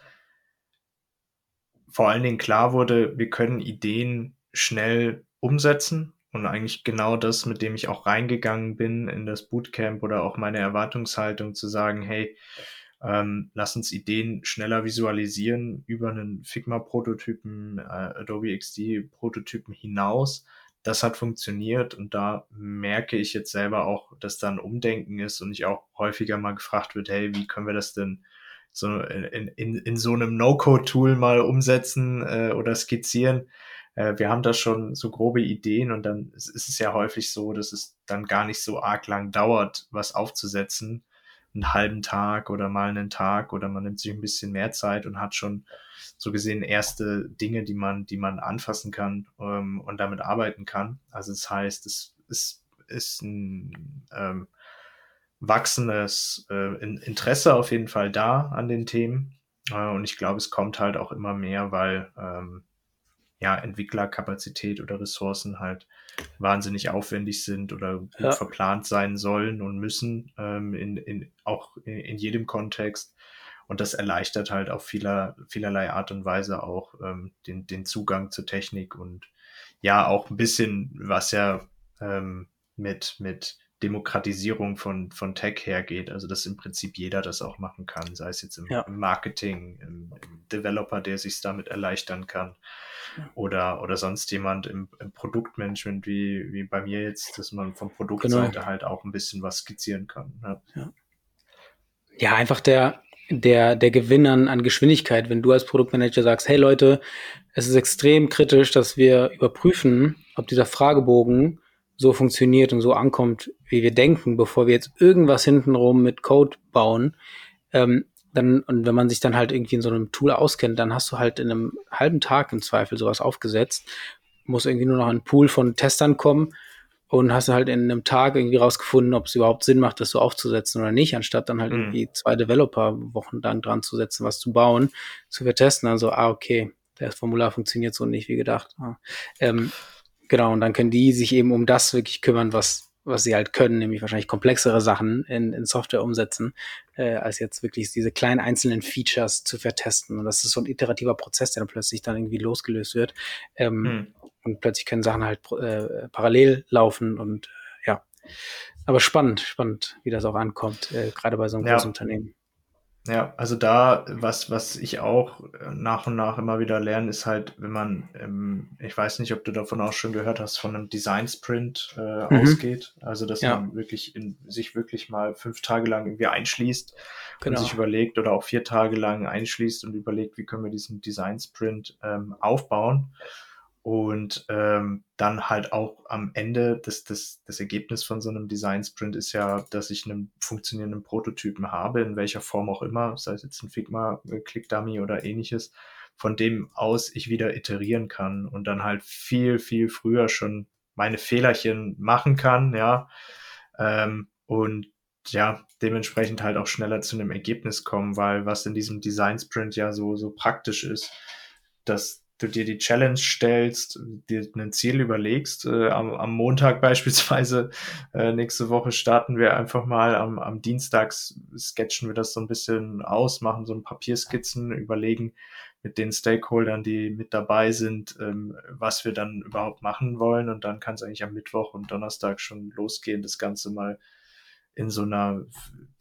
vor allen Dingen klar wurde, wir können Ideen schnell umsetzen und eigentlich genau das, mit dem ich auch reingegangen bin in das Bootcamp oder auch meine Erwartungshaltung zu sagen, hey, ähm, lass uns Ideen schneller visualisieren über einen Figma-Prototypen, äh, Adobe XD-Prototypen hinaus. Das hat funktioniert und da merke ich jetzt selber auch, dass da ein Umdenken ist und ich auch häufiger mal gefragt wird, hey, wie können wir das denn so in, in, in so einem No-Code-Tool mal umsetzen äh, oder skizzieren? Äh, wir haben da schon so grobe Ideen und dann ist es ja häufig so, dass es dann gar nicht so arg lang dauert, was aufzusetzen. Einen halben Tag oder mal einen Tag oder man nimmt sich ein bisschen mehr Zeit und hat schon so gesehen erste Dinge, die man, die man anfassen kann ähm, und damit arbeiten kann. Also das heißt, es ist, ist ein ähm, wachsendes äh, Interesse auf jeden Fall da an den Themen. Äh, und ich glaube, es kommt halt auch immer mehr, weil ähm, ja, Entwicklerkapazität oder Ressourcen halt wahnsinnig aufwendig sind oder gut ja. verplant sein sollen und müssen, ähm, in, in, auch in, in, jedem Kontext. Und das erleichtert halt auf vieler, vielerlei Art und Weise auch ähm, den, den Zugang zur Technik und ja, auch ein bisschen, was ja ähm, mit, mit Demokratisierung von, von Tech hergeht. Also dass im Prinzip jeder das auch machen kann, sei es jetzt im, ja. Marketing, im, im, Developer, der sich damit erleichtern kann oder, oder sonst jemand im, im, Produktmanagement wie, wie bei mir jetzt, dass man von Produktseite genau. halt auch ein bisschen was skizzieren kann. Ja, ja. ja einfach der, der, der Gewinn an, an Geschwindigkeit, wenn du als Produktmanager sagst, hey Leute, es ist extrem kritisch, dass wir überprüfen, ob dieser Fragebogen so funktioniert und so ankommt, wie wir denken, bevor wir jetzt irgendwas hintenrum mit Code bauen, ähm, dann, und wenn man sich dann halt irgendwie in so einem Tool auskennt, dann hast du halt in einem halben Tag im Zweifel sowas aufgesetzt, muss irgendwie nur noch ein Pool von Testern kommen und hast halt in einem Tag irgendwie rausgefunden, ob es überhaupt Sinn macht, das so aufzusetzen oder nicht, anstatt dann halt mhm. irgendwie zwei Developer wochenlang dran zu setzen, was zu bauen, zu vertesten. Also, ah, okay, das Formular funktioniert so nicht wie gedacht. Ah. Ähm, Genau, und dann können die sich eben um das wirklich kümmern, was, was sie halt können, nämlich wahrscheinlich komplexere Sachen in, in Software umsetzen, äh, als jetzt wirklich diese kleinen einzelnen Features zu vertesten. Und das ist so ein iterativer Prozess, der dann plötzlich dann irgendwie losgelöst wird. Ähm, hm. Und plötzlich können Sachen halt äh, parallel laufen und äh, ja. Aber spannend, spannend, wie das auch ankommt, äh, gerade bei so einem ja. großen Unternehmen. Ja, also da, was, was ich auch äh, nach und nach immer wieder lerne, ist halt, wenn man, ähm, ich weiß nicht, ob du davon auch schon gehört hast, von einem Design Sprint äh, mhm. ausgeht. Also, dass ja. man wirklich in, sich wirklich mal fünf Tage lang irgendwie einschließt genau. und sich überlegt oder auch vier Tage lang einschließt und überlegt, wie können wir diesen Design Sprint ähm, aufbauen und ähm, dann halt auch am Ende das, das, das Ergebnis von so einem Design Sprint ist ja, dass ich einen funktionierenden Prototypen habe, in welcher Form auch immer, sei es jetzt ein Figma, äh, ClickDummy oder ähnliches, von dem aus ich wieder iterieren kann und dann halt viel, viel früher schon meine Fehlerchen machen kann, ja. Ähm, und ja, dementsprechend halt auch schneller zu einem Ergebnis kommen, weil was in diesem Design Sprint ja so, so praktisch ist, dass du dir die Challenge stellst, dir ein Ziel überlegst. Äh, am, am, Montag beispielsweise, äh, nächste Woche starten wir einfach mal, am, am Dienstag sketchen wir das so ein bisschen aus, machen so ein Papierskizzen, überlegen mit den Stakeholdern, die mit dabei sind, ähm, was wir dann überhaupt machen wollen. Und dann kann es eigentlich am Mittwoch und Donnerstag schon losgehen, das Ganze mal in so einer,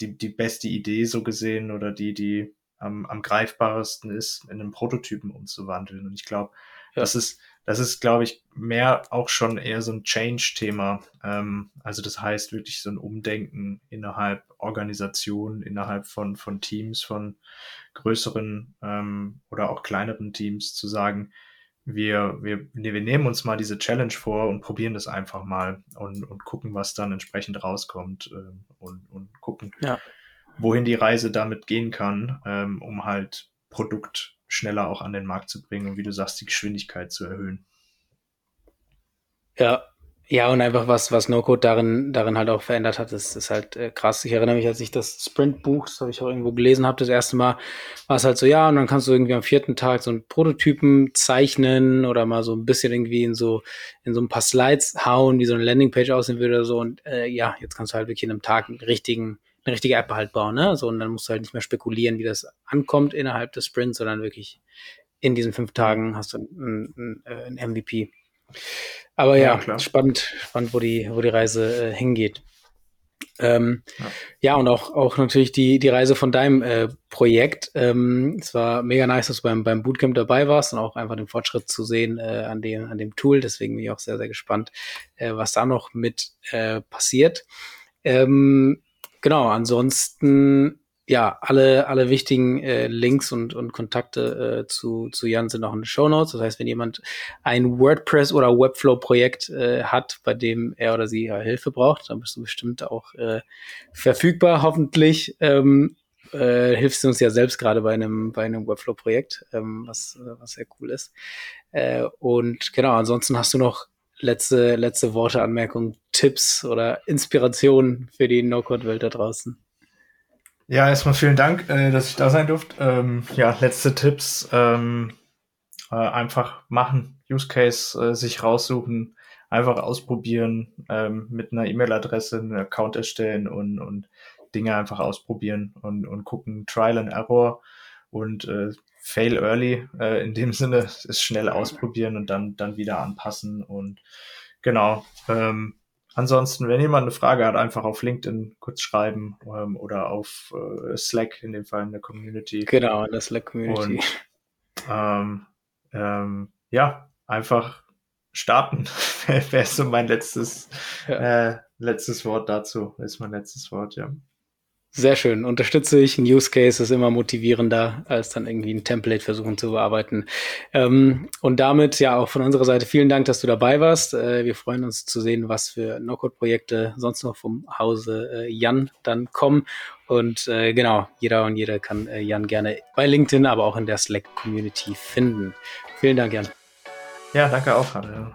die, die beste Idee so gesehen oder die, die am, am greifbarsten ist, in einen Prototypen umzuwandeln. Und ich glaube, ja. das ist, das ist, glaube ich, mehr auch schon eher so ein Change-Thema. Ähm, also das heißt wirklich so ein Umdenken innerhalb Organisationen, innerhalb von, von Teams, von größeren ähm, oder auch kleineren Teams zu sagen, wir, wir, nee, wir nehmen uns mal diese Challenge vor und probieren das einfach mal und, und gucken, was dann entsprechend rauskommt äh, und, und gucken, ja wohin die Reise damit gehen kann, ähm, um halt Produkt schneller auch an den Markt zu bringen und wie du sagst, die Geschwindigkeit zu erhöhen. Ja, ja, und einfach was, was No-Code darin, darin halt auch verändert hat, ist, ist halt äh, krass. Ich erinnere mich, als ich das Sprint-Buch, das habe ich auch irgendwo gelesen habe, das erste Mal, war es halt so, ja, und dann kannst du irgendwie am vierten Tag so einen Prototypen zeichnen oder mal so ein bisschen irgendwie in so, in so ein paar Slides hauen, wie so eine Landingpage aussehen würde oder so. Und äh, ja, jetzt kannst du halt wirklich in einem Tag einen richtigen eine richtige App halt bauen, ne? So, und dann musst du halt nicht mehr spekulieren, wie das ankommt innerhalb des Sprints, sondern wirklich in diesen fünf Tagen hast du ein, ein, äh, ein MVP. Aber ja, ja spannend, spannend, wo die, wo die Reise äh, hingeht. Ähm, ja. ja. und auch, auch natürlich die, die Reise von deinem äh, Projekt. Ähm, es war mega nice, dass du beim, beim Bootcamp dabei warst und auch einfach den Fortschritt zu sehen äh, an, dem, an dem Tool. Deswegen bin ich auch sehr, sehr gespannt, äh, was da noch mit äh, passiert. Ähm, Genau, ansonsten, ja, alle, alle wichtigen äh, Links und, und Kontakte äh, zu, zu Jan sind auch in den Show Notes. Das heißt, wenn jemand ein WordPress oder Webflow-Projekt äh, hat, bei dem er oder sie Hilfe braucht, dann bist du bestimmt auch äh, verfügbar, hoffentlich. Ähm, äh, hilfst du uns ja selbst gerade bei einem, bei einem Webflow-Projekt, ähm, was, was sehr cool ist. Äh, und genau, ansonsten hast du noch letzte, letzte Worte, Anmerkungen, Tipps oder Inspirationen für die No-Code-Welt da draußen. Ja, erstmal vielen Dank, äh, dass ich da sein durfte. Ähm, ja, letzte Tipps. Ähm, äh, einfach machen, Use Case äh, sich raussuchen, einfach ausprobieren, ähm, mit einer E-Mail-Adresse einen Account erstellen und, und Dinge einfach ausprobieren und, und gucken, Trial and Error und äh, Fail early. Äh, in dem Sinne ist schnell ausprobieren und dann, dann wieder anpassen. Und genau. Ähm, Ansonsten, wenn jemand eine Frage hat, einfach auf LinkedIn kurz schreiben ähm, oder auf äh, Slack, in dem Fall in der Community. Genau, in der Slack-Community. Ähm, ähm, ja, einfach starten. Wäre so mein letztes, ja. äh, letztes Wort dazu. Ist mein letztes Wort, ja. Sehr schön. Unterstütze ich. Ein Use Case ist immer motivierender, als dann irgendwie ein Template versuchen zu bearbeiten. Ähm, und damit ja auch von unserer Seite vielen Dank, dass du dabei warst. Äh, wir freuen uns zu sehen, was für No-Code-Projekte sonst noch vom Hause äh, Jan dann kommen. Und äh, genau, jeder und jede kann äh, Jan gerne bei LinkedIn, aber auch in der Slack-Community finden. Vielen Dank, Jan. Ja, danke auch. Hatte.